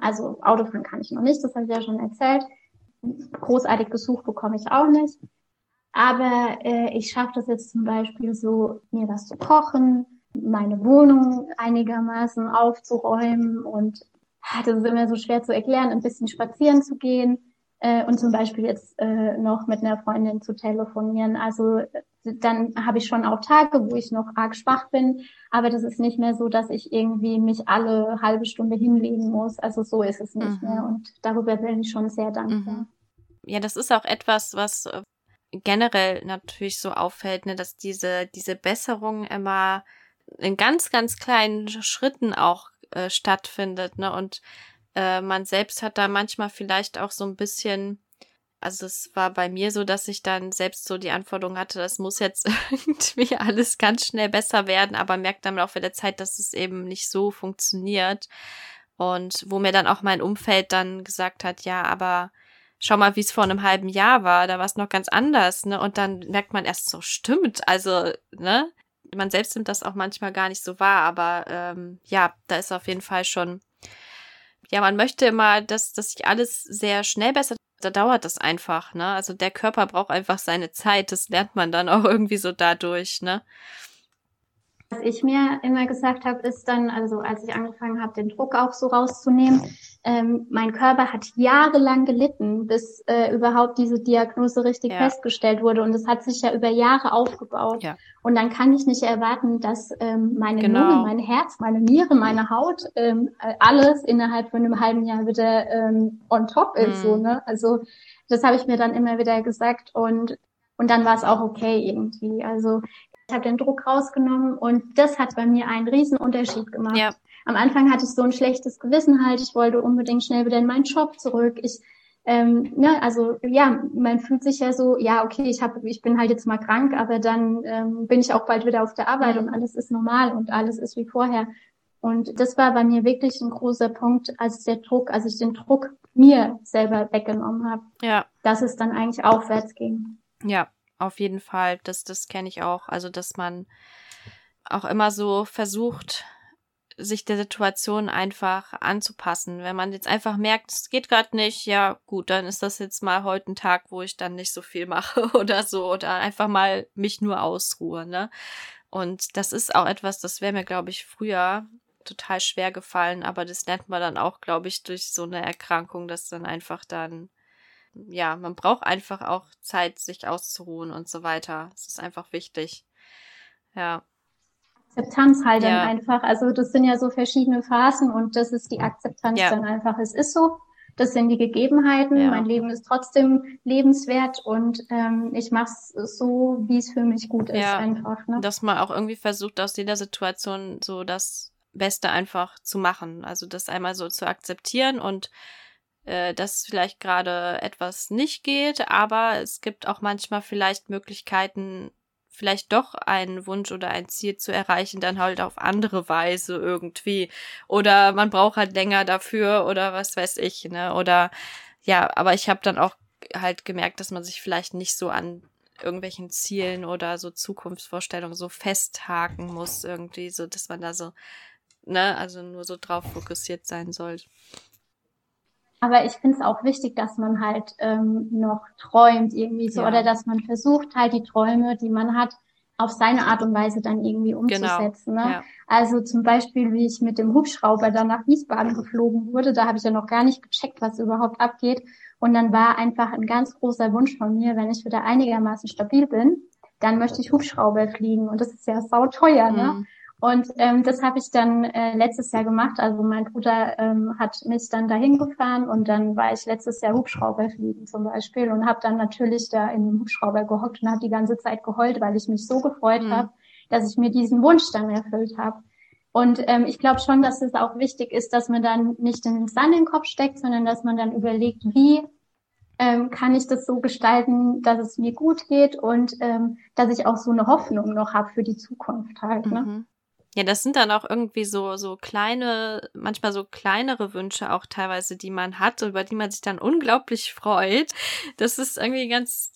Also Autofahren kann ich noch nicht, das habe ich ja schon erzählt. Großartig Besuch bekomme ich auch nicht. Aber äh, ich schaffe das jetzt zum Beispiel so, mir was zu kochen, meine Wohnung einigermaßen aufzuräumen und ah, das ist immer so schwer zu erklären, ein bisschen spazieren zu gehen äh, und zum Beispiel jetzt äh, noch mit einer Freundin zu telefonieren. Also dann habe ich schon auch Tage, wo ich noch arg schwach bin, aber das ist nicht mehr so, dass ich irgendwie mich alle halbe Stunde hinlegen muss. Also so ist es nicht mhm. mehr und darüber bin ich schon sehr dankbar. Mhm. Ja, das ist auch etwas, was äh, generell natürlich so auffällt, ne, dass diese diese Besserung immer in ganz ganz kleinen Schritten auch äh, stattfindet, ne und äh, man selbst hat da manchmal vielleicht auch so ein bisschen also es war bei mir so, dass ich dann selbst so die Anforderung hatte, das muss jetzt irgendwie alles ganz schnell besser werden, aber merkt dann im Laufe der Zeit, dass es eben nicht so funktioniert. Und wo mir dann auch mein Umfeld dann gesagt hat, ja, aber schau mal, wie es vor einem halben Jahr war, da war es noch ganz anders, ne? Und dann merkt man erst so, stimmt, also, ne? Man selbst nimmt das auch manchmal gar nicht so wahr, aber ähm, ja, da ist auf jeden Fall schon ja, man möchte immer, dass, dass sich alles sehr schnell bessert da dauert das einfach, ne? Also der Körper braucht einfach seine Zeit, das lernt man dann auch irgendwie so dadurch, ne? Was ich mir immer gesagt habe, ist dann, also als ich angefangen habe, den Druck auch so rauszunehmen, ähm, mein Körper hat jahrelang gelitten, bis äh, überhaupt diese Diagnose richtig ja. festgestellt wurde. Und es hat sich ja über Jahre aufgebaut. Ja. Und dann kann ich nicht erwarten, dass ähm, meine genau. Lunge, mein Herz, meine Niere, meine Haut, ähm, alles innerhalb von einem halben Jahr wieder ähm, on top ist. Mhm. So, ne? Also das habe ich mir dann immer wieder gesagt und und dann war es auch okay irgendwie. Also habe den Druck rausgenommen und das hat bei mir einen riesen Unterschied gemacht. Ja. Am Anfang hatte ich so ein schlechtes Gewissen halt. Ich wollte unbedingt schnell wieder in meinen Job zurück. Ich ähm, ne, also ja, man fühlt sich ja so, ja, okay, ich habe, ich bin halt jetzt mal krank, aber dann ähm, bin ich auch bald wieder auf der Arbeit und alles ist normal und alles ist wie vorher. Und das war bei mir wirklich ein großer Punkt, als der Druck, als ich den Druck mir selber weggenommen habe, ja. dass es dann eigentlich aufwärts ging. Ja, auf jeden Fall. Das, das kenne ich auch. Also, dass man auch immer so versucht, sich der Situation einfach anzupassen. Wenn man jetzt einfach merkt, es geht gerade nicht, ja gut, dann ist das jetzt mal heute ein Tag, wo ich dann nicht so viel mache oder so oder einfach mal mich nur ausruhe, ne? Und das ist auch etwas, das wäre mir, glaube ich, früher total schwer gefallen, aber das lernt man dann auch, glaube ich, durch so eine Erkrankung, dass dann einfach dann, ja, man braucht einfach auch Zeit, sich auszuruhen und so weiter. Das ist einfach wichtig. Ja. Akzeptanz halt ja. dann einfach. Also das sind ja so verschiedene Phasen und das ist die Akzeptanz ja. dann einfach. Es ist so, das sind die Gegebenheiten. Ja. Mein Leben ist trotzdem lebenswert und ähm, ich mache es so, wie es für mich gut ist, einfach. Ne? Dass man auch irgendwie versucht, aus jeder Situation so das Beste einfach zu machen. Also das einmal so zu akzeptieren und äh, dass vielleicht gerade etwas nicht geht, aber es gibt auch manchmal vielleicht Möglichkeiten, vielleicht doch einen Wunsch oder ein Ziel zu erreichen, dann halt auf andere Weise irgendwie. Oder man braucht halt länger dafür oder was weiß ich, ne? Oder ja, aber ich habe dann auch halt gemerkt, dass man sich vielleicht nicht so an irgendwelchen Zielen oder so Zukunftsvorstellungen so festhaken muss, irgendwie, so dass man da so, ne, also nur so drauf fokussiert sein soll. Aber ich finde es auch wichtig, dass man halt ähm, noch träumt irgendwie so ja. oder dass man versucht halt die Träume, die man hat, auf seine Art und Weise dann irgendwie genau. umzusetzen. Genau. Ne? Ja. Also zum Beispiel, wie ich mit dem Hubschrauber dann nach Wiesbaden geflogen wurde, da habe ich ja noch gar nicht gecheckt, was überhaupt abgeht. Und dann war einfach ein ganz großer Wunsch von mir, wenn ich wieder einigermaßen stabil bin, dann möchte ich Hubschrauber fliegen. Und das ist ja sau teuer, ne? Und ähm, das habe ich dann äh, letztes Jahr gemacht. Also mein Bruder ähm, hat mich dann dahin gefahren und dann war ich letztes Jahr Hubschrauber fliegen zum Beispiel und habe dann natürlich da in dem Hubschrauber gehockt und habe die ganze Zeit geheult, weil ich mich so gefreut mhm. habe, dass ich mir diesen Wunsch dann erfüllt habe. Und ähm, ich glaube schon, dass es auch wichtig ist, dass man dann nicht den Sand in den Kopf steckt, sondern dass man dann überlegt, wie ähm, kann ich das so gestalten, dass es mir gut geht und ähm, dass ich auch so eine Hoffnung noch habe für die Zukunft halt. Ne? Mhm. Ja, das sind dann auch irgendwie so, so kleine, manchmal so kleinere Wünsche auch teilweise, die man hat, über die man sich dann unglaublich freut. Das ist irgendwie ganz,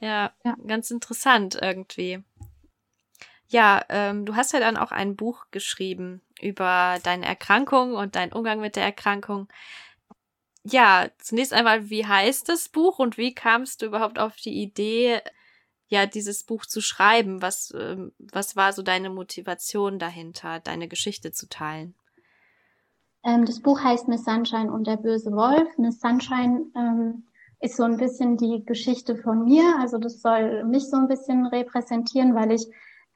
ja, ja. ganz interessant irgendwie. Ja, ähm, du hast ja dann auch ein Buch geschrieben über deine Erkrankung und deinen Umgang mit der Erkrankung. Ja, zunächst einmal, wie heißt das Buch und wie kamst du überhaupt auf die Idee, ja, dieses Buch zu schreiben? Was, ähm, was war so deine Motivation dahinter, deine Geschichte zu teilen? Ähm, das Buch heißt Miss Sunshine und der böse Wolf. Miss Sunshine ähm, ist so ein bisschen die Geschichte von mir. Also das soll mich so ein bisschen repräsentieren, weil ich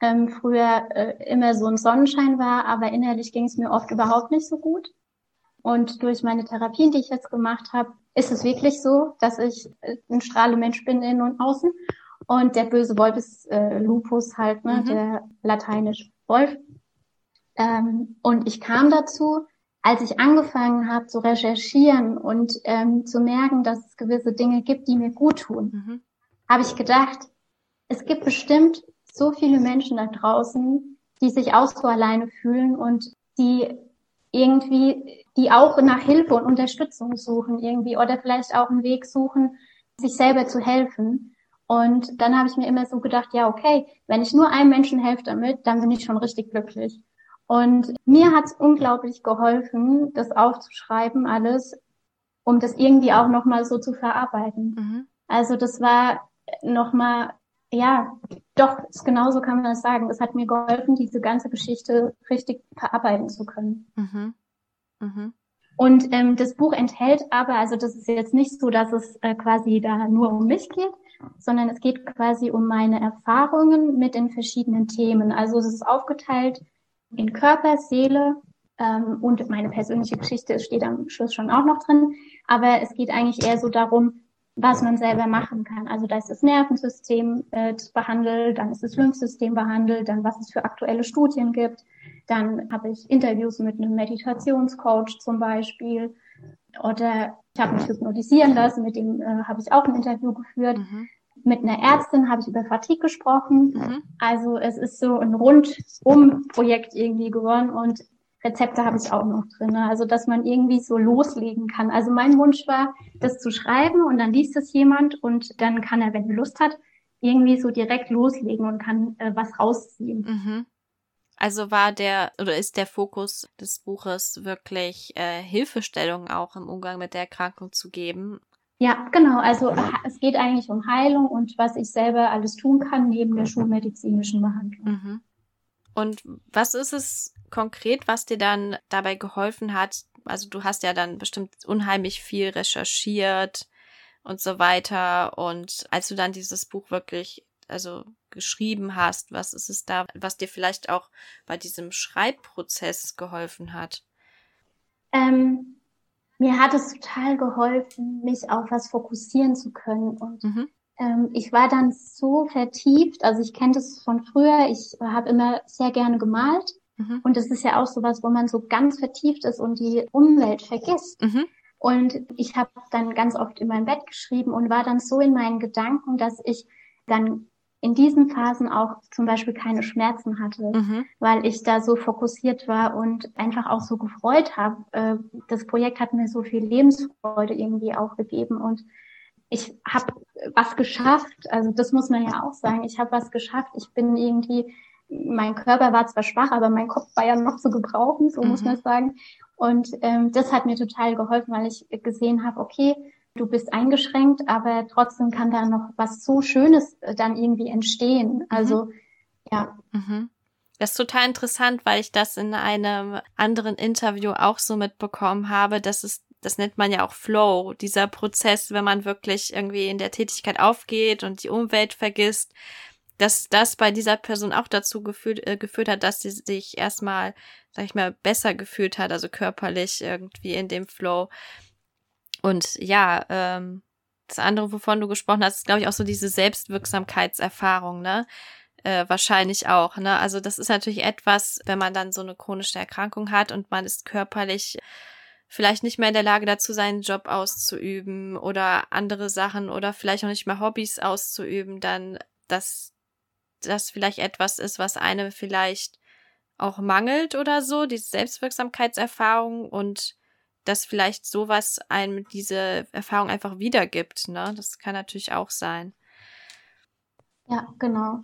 ähm, früher äh, immer so ein Sonnenschein war, aber innerlich ging es mir oft überhaupt nicht so gut. Und durch meine Therapien, die ich jetzt gemacht habe, ist es wirklich so, dass ich äh, ein Strahlemensch bin innen und außen und der böse Wolf ist äh, Lupus halt, ne, mhm. der lateinisch Wolf. Ähm, und ich kam dazu, als ich angefangen habe zu recherchieren und ähm, zu merken, dass es gewisse Dinge gibt, die mir gut tun, mhm. habe ich gedacht, es gibt bestimmt so viele Menschen da draußen, die sich auch so alleine fühlen und die irgendwie, die auch nach Hilfe und Unterstützung suchen irgendwie oder vielleicht auch einen Weg suchen, sich selber zu helfen. Und dann habe ich mir immer so gedacht, ja, okay, wenn ich nur einem Menschen helfe damit, dann bin ich schon richtig glücklich. Und mir hat es unglaublich geholfen, das aufzuschreiben, alles, um das irgendwie auch nochmal so zu verarbeiten. Mhm. Also das war nochmal, ja, doch, genauso kann man das sagen. Es hat mir geholfen, diese ganze Geschichte richtig verarbeiten zu können. Mhm. Mhm. Und ähm, das Buch enthält aber, also das ist jetzt nicht so, dass es äh, quasi da nur um mich geht, sondern es geht quasi um meine Erfahrungen mit den verschiedenen Themen. Also es ist aufgeteilt in Körper, Seele ähm, und meine persönliche Geschichte steht am Schluss schon auch noch drin. Aber es geht eigentlich eher so darum, was man selber machen kann. Also da ist das Nervensystem äh, behandelt, dann ist das Lymphsystem behandelt, dann was es für aktuelle Studien gibt. Dann habe ich Interviews mit einem Meditationscoach zum Beispiel. Oder ich habe mich hypnotisieren lassen, mit dem äh, habe ich auch ein Interview geführt. Mhm. Mit einer Ärztin habe ich über Fatigue gesprochen. Mhm. Also es ist so ein Rundum-Projekt irgendwie geworden und Rezepte habe ich auch noch drin. Also dass man irgendwie so loslegen kann. Also mein Wunsch war, das zu schreiben und dann liest es jemand und dann kann er, wenn er Lust hat, irgendwie so direkt loslegen und kann äh, was rausziehen. Mhm. Also war der oder ist der Fokus des Buches wirklich äh, Hilfestellung auch im Umgang mit der Erkrankung zu geben? Ja, genau. Also es geht eigentlich um Heilung und was ich selber alles tun kann neben der schulmedizinischen Behandlung. Mhm. Und was ist es konkret, was dir dann dabei geholfen hat? Also du hast ja dann bestimmt unheimlich viel recherchiert und so weiter. Und als du dann dieses Buch wirklich, also geschrieben hast, was ist es da, was dir vielleicht auch bei diesem Schreibprozess geholfen hat? Ähm, mir hat es total geholfen, mich auf was fokussieren zu können. Und mhm. ähm, ich war dann so vertieft, also ich kenne das von früher, ich habe immer sehr gerne gemalt. Mhm. Und es ist ja auch sowas, wo man so ganz vertieft ist und die Umwelt vergisst. Mhm. Und ich habe dann ganz oft in meinem Bett geschrieben und war dann so in meinen Gedanken, dass ich dann in diesen Phasen auch zum Beispiel keine Schmerzen hatte, mhm. weil ich da so fokussiert war und einfach auch so gefreut habe. Äh, das Projekt hat mir so viel Lebensfreude irgendwie auch gegeben und ich habe was geschafft. Also das muss man ja auch sagen. Ich habe was geschafft. Ich bin irgendwie, mein Körper war zwar schwach, aber mein Kopf war ja noch zu gebrauchen, so mhm. muss man sagen. Und ähm, das hat mir total geholfen, weil ich gesehen habe, okay, du bist eingeschränkt, aber trotzdem kann da noch was so Schönes äh, dann irgendwie entstehen. Mhm. Also mhm. ja. Mhm. Das ist total interessant, weil ich das in einem anderen Interview auch so mitbekommen habe, dass es das nennt man ja auch Flow, dieser Prozess, wenn man wirklich irgendwie in der Tätigkeit aufgeht und die Umwelt vergisst, dass das bei dieser Person auch dazu geführt, äh, geführt hat, dass sie sich erstmal, sag ich mal, besser gefühlt hat, also körperlich irgendwie in dem Flow. Und ja, ähm, das andere, wovon du gesprochen hast, ist, glaube ich, auch so diese Selbstwirksamkeitserfahrung, ne? Äh, wahrscheinlich auch, ne? Also das ist natürlich etwas, wenn man dann so eine chronische Erkrankung hat und man ist körperlich vielleicht nicht mehr in der Lage dazu, seinen Job auszuüben oder andere Sachen oder vielleicht auch nicht mehr Hobbys auszuüben, dann dass das vielleicht etwas ist, was einem vielleicht auch mangelt oder so, diese Selbstwirksamkeitserfahrung und dass vielleicht sowas einem diese Erfahrung einfach wiedergibt, ne? Das kann natürlich auch sein. Ja, genau.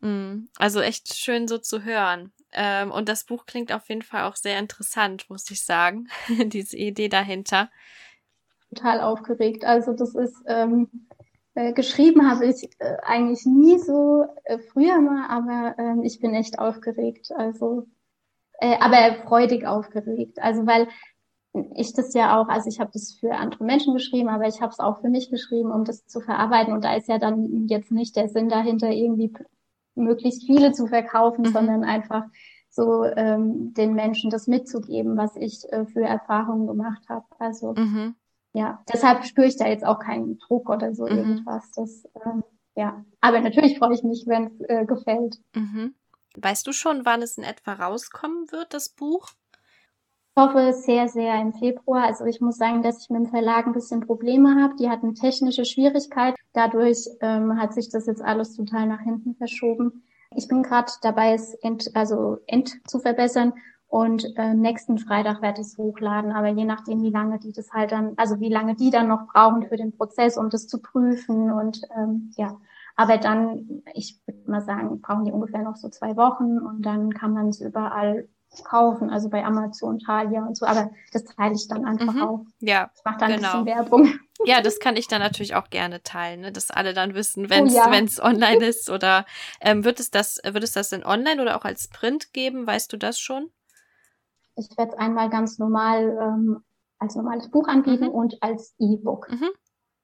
Mm, also echt schön so zu hören. Ähm, und das Buch klingt auf jeden Fall auch sehr interessant, muss ich sagen. Diese Idee dahinter. Total aufgeregt. Also das ist ähm, äh, geschrieben habe ich äh, eigentlich nie so äh, früher mal, aber ähm, ich bin echt aufgeregt. Also äh, aber freudig aufgeregt. Also weil ich das ja auch, also ich habe das für andere Menschen geschrieben, aber ich habe es auch für mich geschrieben, um das zu verarbeiten. Und da ist ja dann jetzt nicht der Sinn dahinter, irgendwie möglichst viele zu verkaufen, mhm. sondern einfach so ähm, den Menschen das mitzugeben, was ich äh, für Erfahrungen gemacht habe. Also mhm. ja, deshalb spüre ich da jetzt auch keinen Druck oder so mhm. irgendwas. Das ähm, ja, aber natürlich freue ich mich, wenn es äh, gefällt. Mhm. Weißt du schon, wann es in etwa rauskommen wird, das Buch? Hoffe sehr, sehr im Februar. Also ich muss sagen, dass ich mit dem Verlag ein bisschen Probleme habe. Die hatten technische Schwierigkeiten. Dadurch ähm, hat sich das jetzt alles total nach hinten verschoben. Ich bin gerade dabei, es end, also end zu verbessern und äh, nächsten Freitag werde ich es hochladen. Aber je nachdem, wie lange die das halt dann, also wie lange die dann noch brauchen für den Prozess, um das zu prüfen und ähm, ja. Aber dann, ich würde mal sagen, brauchen die ungefähr noch so zwei Wochen und dann kann man es überall kaufen, also bei Amazon, Thalia und so, aber das teile ich dann einfach mhm. auch. Ja. Ich mache dann genau. ein bisschen Werbung. Ja, das kann ich dann natürlich auch gerne teilen, ne? dass alle dann wissen, wenn es oh, ja. online ist oder ähm, wird es das, wird es das in online oder auch als Print geben? Weißt du das schon? Ich werde es einmal ganz normal ähm, als normales Buch anbieten mhm. und als E-Book. Mhm.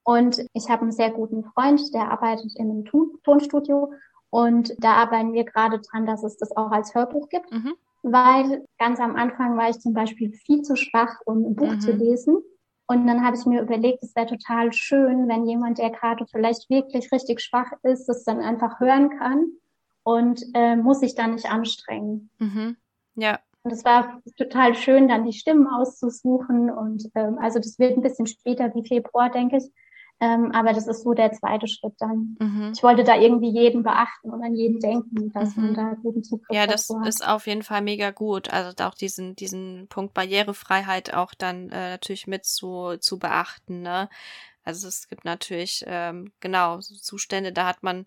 Und ich habe einen sehr guten Freund, der arbeitet in einem Tonstudio und da arbeiten wir gerade dran, dass es das auch als Hörbuch gibt. Mhm weil ganz am Anfang war ich zum Beispiel viel zu schwach, um ein Buch mhm. zu lesen. Und dann habe ich mir überlegt, es wäre total schön, wenn jemand, der gerade vielleicht wirklich richtig schwach ist, das dann einfach hören kann und äh, muss sich dann nicht anstrengen. Mhm. Ja. Und es war total schön, dann die Stimmen auszusuchen. Und ähm, also das wird ein bisschen später wie Februar, denke ich. Ähm, aber das ist so der zweite Schritt dann. Mhm. Ich wollte da irgendwie jeden beachten und an jeden denken, dass mhm. man da guten Zugriff hat. Ja, das hat. ist auf jeden Fall mega gut. Also auch diesen, diesen Punkt Barrierefreiheit auch dann äh, natürlich mit zu, zu beachten. Ne? Also es gibt natürlich, ähm, genau, so Zustände, da hat man,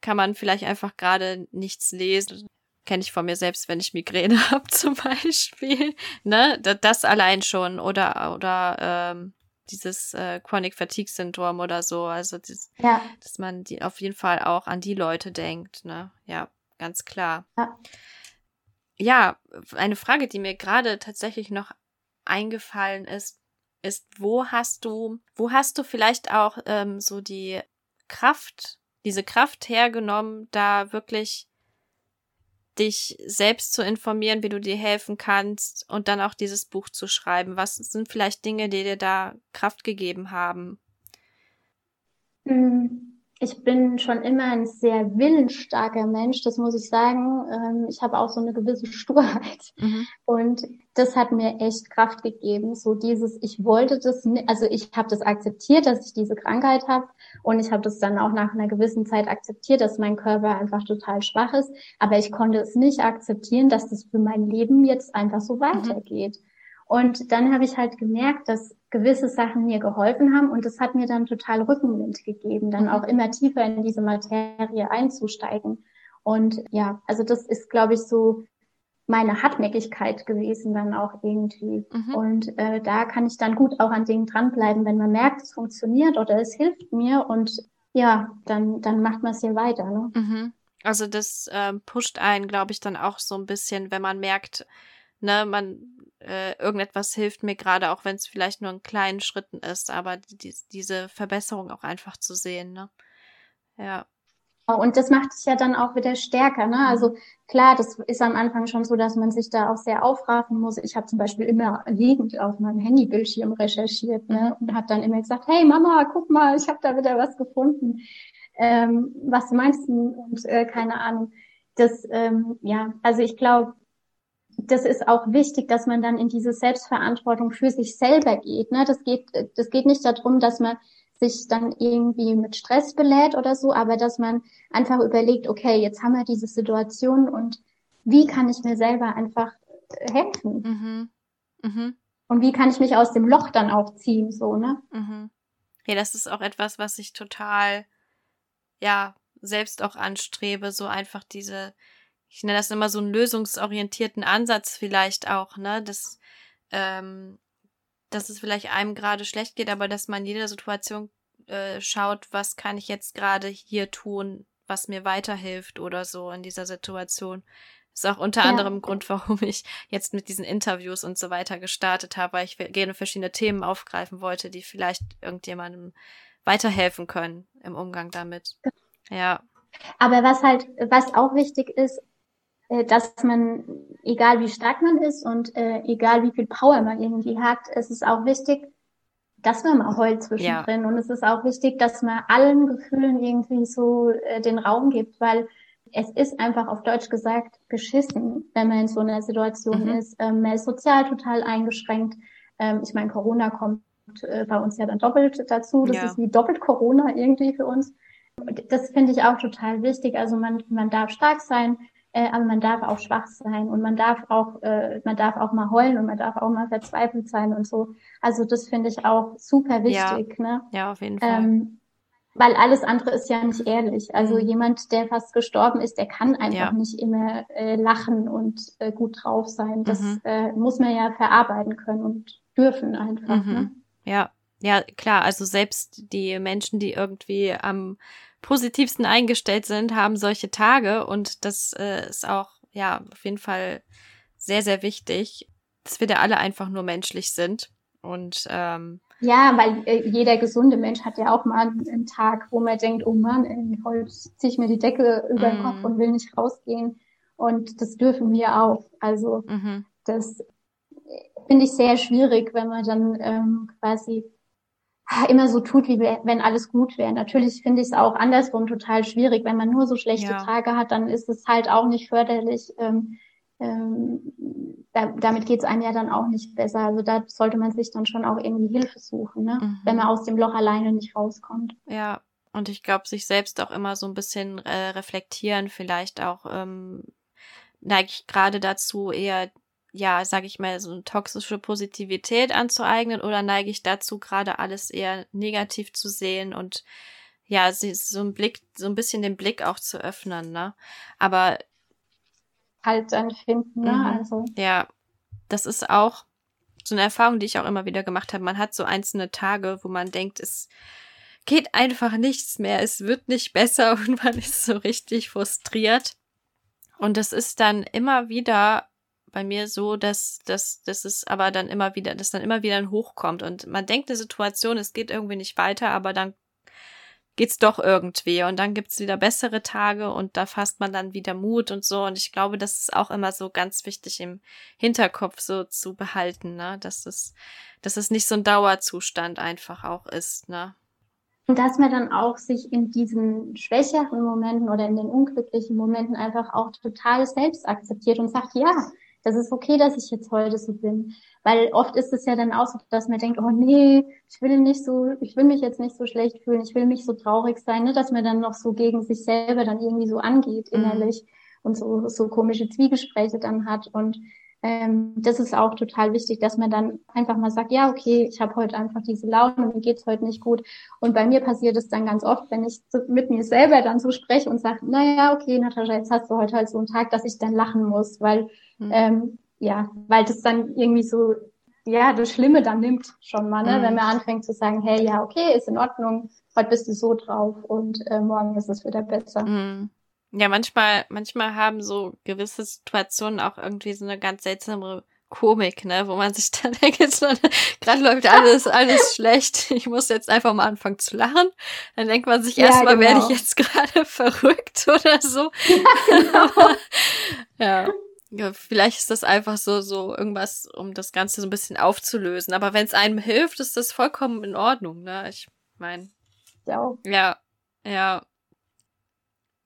kann man vielleicht einfach gerade nichts lesen kenne ich von mir selbst, wenn ich Migräne habe zum Beispiel, ne, das allein schon oder oder ähm, dieses äh, Chronic Fatigue Syndrom oder so. Also, dies, ja. dass man die auf jeden Fall auch an die Leute denkt. Ne? Ja, ganz klar. Ja. ja, eine Frage, die mir gerade tatsächlich noch eingefallen ist, ist, wo hast du, wo hast du vielleicht auch ähm, so die Kraft, diese Kraft hergenommen, da wirklich dich selbst zu informieren, wie du dir helfen kannst und dann auch dieses Buch zu schreiben? Was sind vielleicht Dinge, die dir da Kraft gegeben haben? Hm ich bin schon immer ein sehr willensstarker Mensch, das muss ich sagen. Ähm, ich habe auch so eine gewisse Sturheit. Mhm. Und das hat mir echt Kraft gegeben. So dieses, ich wollte das, also ich habe das akzeptiert, dass ich diese Krankheit habe. Und ich habe das dann auch nach einer gewissen Zeit akzeptiert, dass mein Körper einfach total schwach ist. Aber ich konnte es nicht akzeptieren, dass das für mein Leben jetzt einfach so mhm. weitergeht. Mhm. Und dann habe ich halt gemerkt, dass gewisse Sachen mir geholfen haben und das hat mir dann total Rückenwind gegeben, dann auch immer tiefer in diese Materie einzusteigen. Und ja, also das ist, glaube ich, so meine Hartnäckigkeit gewesen dann auch irgendwie. Mhm. Und äh, da kann ich dann gut auch an Dingen dranbleiben, wenn man merkt, es funktioniert oder es hilft mir und ja, dann, dann macht man es hier weiter. Ne? Mhm. Also das äh, pusht einen, glaube ich, dann auch so ein bisschen, wenn man merkt, ne, man äh, irgendetwas hilft mir gerade, auch wenn es vielleicht nur in kleinen Schritten ist, aber die, diese Verbesserung auch einfach zu sehen, ne? Ja. Und das macht es ja dann auch wieder stärker. Ne? Also klar, das ist am Anfang schon so, dass man sich da auch sehr aufraffen muss. Ich habe zum Beispiel immer liegend auf meinem Handybildschirm recherchiert ne? und habe dann immer gesagt, hey Mama, guck mal, ich habe da wieder was gefunden. Ähm, was meinst du? Und äh, keine Ahnung. Das, ähm, ja, also ich glaube, das ist auch wichtig, dass man dann in diese Selbstverantwortung für sich selber geht. Ne? Das geht, das geht nicht darum, dass man sich dann irgendwie mit Stress belädt oder so, aber dass man einfach überlegt, okay, jetzt haben wir diese Situation und wie kann ich mir selber einfach helfen? Mhm. Mhm. Und wie kann ich mich aus dem Loch dann auch ziehen, so, ne? Mhm. Ja, das ist auch etwas, was ich total, ja, selbst auch anstrebe, so einfach diese, ich nenne das immer so einen lösungsorientierten Ansatz vielleicht auch, ne? Dass, ähm, dass es vielleicht einem gerade schlecht geht, aber dass man in jeder Situation äh, schaut, was kann ich jetzt gerade hier tun, was mir weiterhilft oder so in dieser Situation. Das ist auch unter ja. anderem Grund, warum ich jetzt mit diesen Interviews und so weiter gestartet habe, weil ich gerne verschiedene Themen aufgreifen wollte, die vielleicht irgendjemandem weiterhelfen können im Umgang damit. Ja. Aber was halt, was auch wichtig ist, dass man, egal wie stark man ist und äh, egal wie viel Power man irgendwie hat, es ist auch wichtig, dass man mal heult zwischendrin. Ja. Und es ist auch wichtig, dass man allen Gefühlen irgendwie so äh, den Raum gibt, weil es ist einfach auf Deutsch gesagt beschissen, wenn man in so einer Situation mhm. ist. Ähm, man ist sozial total eingeschränkt. Ähm, ich meine, Corona kommt äh, bei uns ja dann doppelt dazu. Das ja. ist wie doppelt Corona irgendwie für uns. Und das finde ich auch total wichtig. Also man, man darf stark sein, äh, aber man darf auch schwach sein und man darf auch, äh, man darf auch mal heulen und man darf auch mal verzweifelt sein und so. Also das finde ich auch super wichtig. Ja, ne? ja auf jeden Fall. Ähm, weil alles andere ist ja nicht ehrlich. Also mhm. jemand, der fast gestorben ist, der kann einfach ja. nicht immer äh, lachen und äh, gut drauf sein. Das mhm. äh, muss man ja verarbeiten können und dürfen einfach. Mhm. Ne? Ja, ja, klar. Also selbst die Menschen, die irgendwie am positivsten eingestellt sind, haben solche Tage und das äh, ist auch, ja, auf jeden Fall sehr, sehr wichtig, dass wir da alle einfach nur menschlich sind und ähm, ja, weil äh, jeder gesunde Mensch hat ja auch mal einen Tag, wo man denkt, oh Mann, heute ziehe ich mir die Decke über den Kopf mm. und will nicht rausgehen. Und das dürfen wir auch. Also mhm. das finde ich sehr schwierig, wenn man dann ähm, quasi immer so tut, wie wenn alles gut wäre. Natürlich finde ich es auch andersrum total schwierig. Wenn man nur so schlechte ja. Tage hat, dann ist es halt auch nicht förderlich. Ähm, ähm, da, damit geht es einem ja dann auch nicht besser. Also da sollte man sich dann schon auch irgendwie Hilfe suchen, ne? Mhm. wenn man aus dem Loch alleine nicht rauskommt. Ja, und ich glaube, sich selbst auch immer so ein bisschen äh, reflektieren, vielleicht auch ähm, neige ich gerade dazu, eher ja, sag ich mal, so eine toxische Positivität anzueignen oder neige ich dazu, gerade alles eher negativ zu sehen und ja, so ein Blick, so ein bisschen den Blick auch zu öffnen, ne? Aber halt dann finden, ne? Mhm. Also. Ja, das ist auch so eine Erfahrung, die ich auch immer wieder gemacht habe. Man hat so einzelne Tage, wo man denkt, es geht einfach nichts mehr, es wird nicht besser und man ist so richtig frustriert. Und das ist dann immer wieder bei mir so, dass, dass, dass es aber dann immer wieder, dass dann immer wieder ein Hochkommt und man denkt eine Situation, es geht irgendwie nicht weiter, aber dann geht's doch irgendwie. Und dann gibt's wieder bessere Tage und da fasst man dann wieder Mut und so. Und ich glaube, das ist auch immer so ganz wichtig im Hinterkopf so zu behalten, ne, dass es, dass es nicht so ein Dauerzustand einfach auch ist, ne. Und dass man dann auch sich in diesen schwächeren Momenten oder in den unglücklichen Momenten einfach auch total selbst akzeptiert und sagt, ja, das ist okay, dass ich jetzt heute so bin. Weil oft ist es ja dann auch so, dass man denkt, oh nee, ich will nicht so, ich will mich jetzt nicht so schlecht fühlen, ich will nicht so traurig sein, ne? dass man dann noch so gegen sich selber dann irgendwie so angeht mhm. innerlich mhm. und so, so komische Zwiegespräche dann hat. Und ähm, das ist auch total wichtig, dass man dann einfach mal sagt, ja, okay, ich habe heute einfach diese Laune, mir geht's heute nicht gut. Und bei mir passiert es dann ganz oft, wenn ich mit mir selber dann so spreche und sage, naja, okay, Natascha, jetzt hast du heute halt so einen Tag, dass ich dann lachen muss, weil Mhm. Ähm, ja, weil das dann irgendwie so, ja, das Schlimme dann nimmt schon mal, ne? Mhm. wenn man anfängt zu sagen, hey, ja, okay, ist in Ordnung, heute bist du so drauf und äh, morgen ist es wieder besser. Mhm. Ja, manchmal, manchmal haben so gewisse Situationen auch irgendwie so eine ganz seltsame Komik, ne, wo man sich dann denkt, gerade läuft alles, alles schlecht. Ich muss jetzt einfach mal anfangen zu lachen. Dann denkt man sich erstmal, genau. werde ich jetzt gerade verrückt oder so. Ja, genau. ja. Ja, vielleicht ist das einfach so, so irgendwas, um das Ganze so ein bisschen aufzulösen. Aber wenn es einem hilft, ist das vollkommen in Ordnung, ne? Ich meine. Ja. Ja, ja.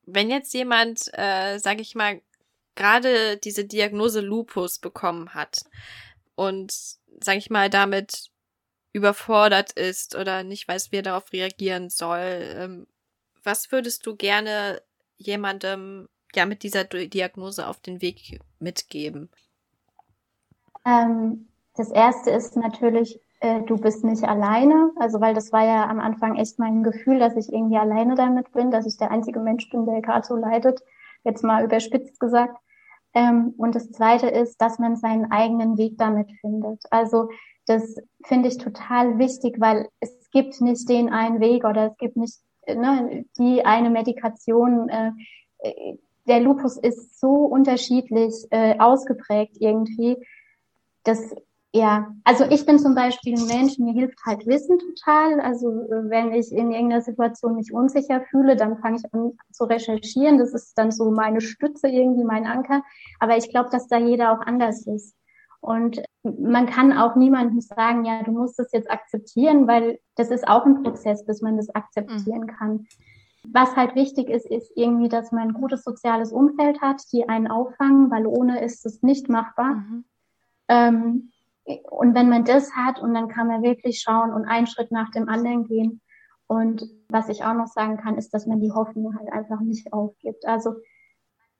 Wenn jetzt jemand, äh, sag ich mal, gerade diese Diagnose Lupus bekommen hat und, sag ich mal, damit überfordert ist oder nicht weiß, wie er darauf reagieren soll, ähm, was würdest du gerne jemandem ja mit dieser Diagnose auf den Weg mitgeben? Ähm, das erste ist natürlich, äh, du bist nicht alleine. Also, weil das war ja am Anfang echt mein Gefühl, dass ich irgendwie alleine damit bin, dass ich der einzige Mensch bin, der gerade so leidet. Jetzt mal überspitzt gesagt. Ähm, und das zweite ist, dass man seinen eigenen Weg damit findet. Also, das finde ich total wichtig, weil es gibt nicht den einen Weg oder es gibt nicht ne, die eine Medikation, äh, der Lupus ist so unterschiedlich äh, ausgeprägt irgendwie, dass ja, also ich bin zum Beispiel ein Mensch, mir hilft halt Wissen total. Also wenn ich in irgendeiner Situation mich unsicher fühle, dann fange ich an zu recherchieren. Das ist dann so meine Stütze irgendwie, mein Anker. Aber ich glaube, dass da jeder auch anders ist. Und man kann auch niemandem sagen, ja, du musst es jetzt akzeptieren, weil das ist auch ein Prozess, bis man das akzeptieren mhm. kann. Was halt wichtig ist, ist irgendwie, dass man ein gutes soziales Umfeld hat, die einen auffangen, weil ohne ist es nicht machbar. Mhm. Ähm, und wenn man das hat und dann kann man wirklich schauen und einen Schritt nach dem anderen gehen. Und was ich auch noch sagen kann, ist, dass man die Hoffnung halt einfach nicht aufgibt. Also,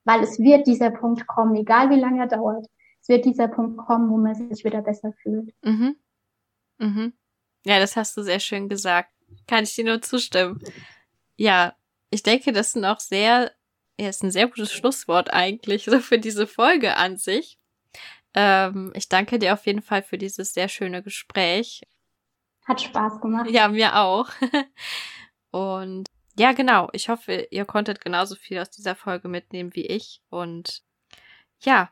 weil es wird dieser Punkt kommen, egal wie lange er dauert. Es wird dieser Punkt kommen, wo man sich wieder besser fühlt. Mhm. Mhm. Ja, das hast du sehr schön gesagt. Kann ich dir nur zustimmen. Ja, ich denke, das ist auch sehr, ja, ist ein sehr gutes Schlusswort eigentlich, so für diese Folge an sich. Ähm, ich danke dir auf jeden Fall für dieses sehr schöne Gespräch. Hat Spaß gemacht. Ja, mir auch. Und ja, genau. Ich hoffe, ihr konntet genauso viel aus dieser Folge mitnehmen wie ich. Und ja,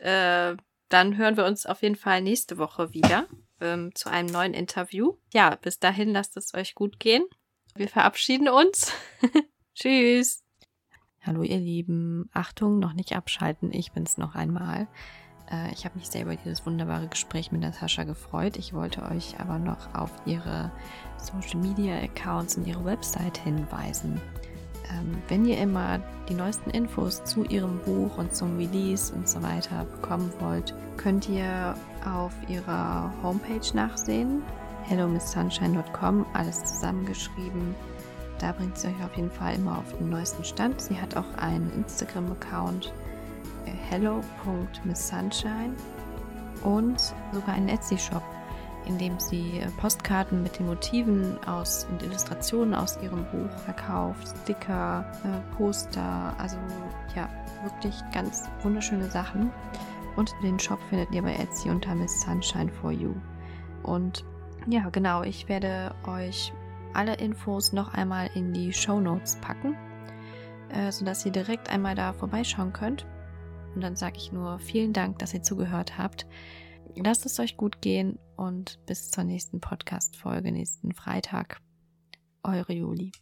äh, dann hören wir uns auf jeden Fall nächste Woche wieder ähm, zu einem neuen Interview. Ja, bis dahin lasst es euch gut gehen. Wir verabschieden uns. Tschüss. Hallo ihr Lieben. Achtung, noch nicht abschalten. Ich bin's noch einmal. Äh, ich habe mich sehr über dieses wunderbare Gespräch mit Natascha gefreut. Ich wollte euch aber noch auf ihre Social Media Accounts und ihre Website hinweisen. Ähm, wenn ihr immer die neuesten Infos zu ihrem Buch und zum Release und so weiter bekommen wollt, könnt ihr auf ihrer Homepage nachsehen hellomisssunshine.com, alles zusammengeschrieben. Da bringt sie euch auf jeden Fall immer auf den neuesten Stand. Sie hat auch einen Instagram-Account, hello.misssunshine und sogar einen Etsy-Shop, in dem sie äh, Postkarten mit den Motiven aus und Illustrationen aus ihrem Buch verkauft, Sticker, äh, Poster, also ja, wirklich ganz wunderschöne Sachen. Und den Shop findet ihr bei Etsy unter Miss Sunshine for You. Und ja, genau. Ich werde euch alle Infos noch einmal in die Show Notes packen. äh, sodass ihr direkt einmal da vorbeischauen könnt. Und dann sage ich nur vielen Dank, dass ihr zugehört habt. Lasst es euch gut gehen und bis zur nächsten Podcast-Folge, nächsten Freitag. Eure Juli.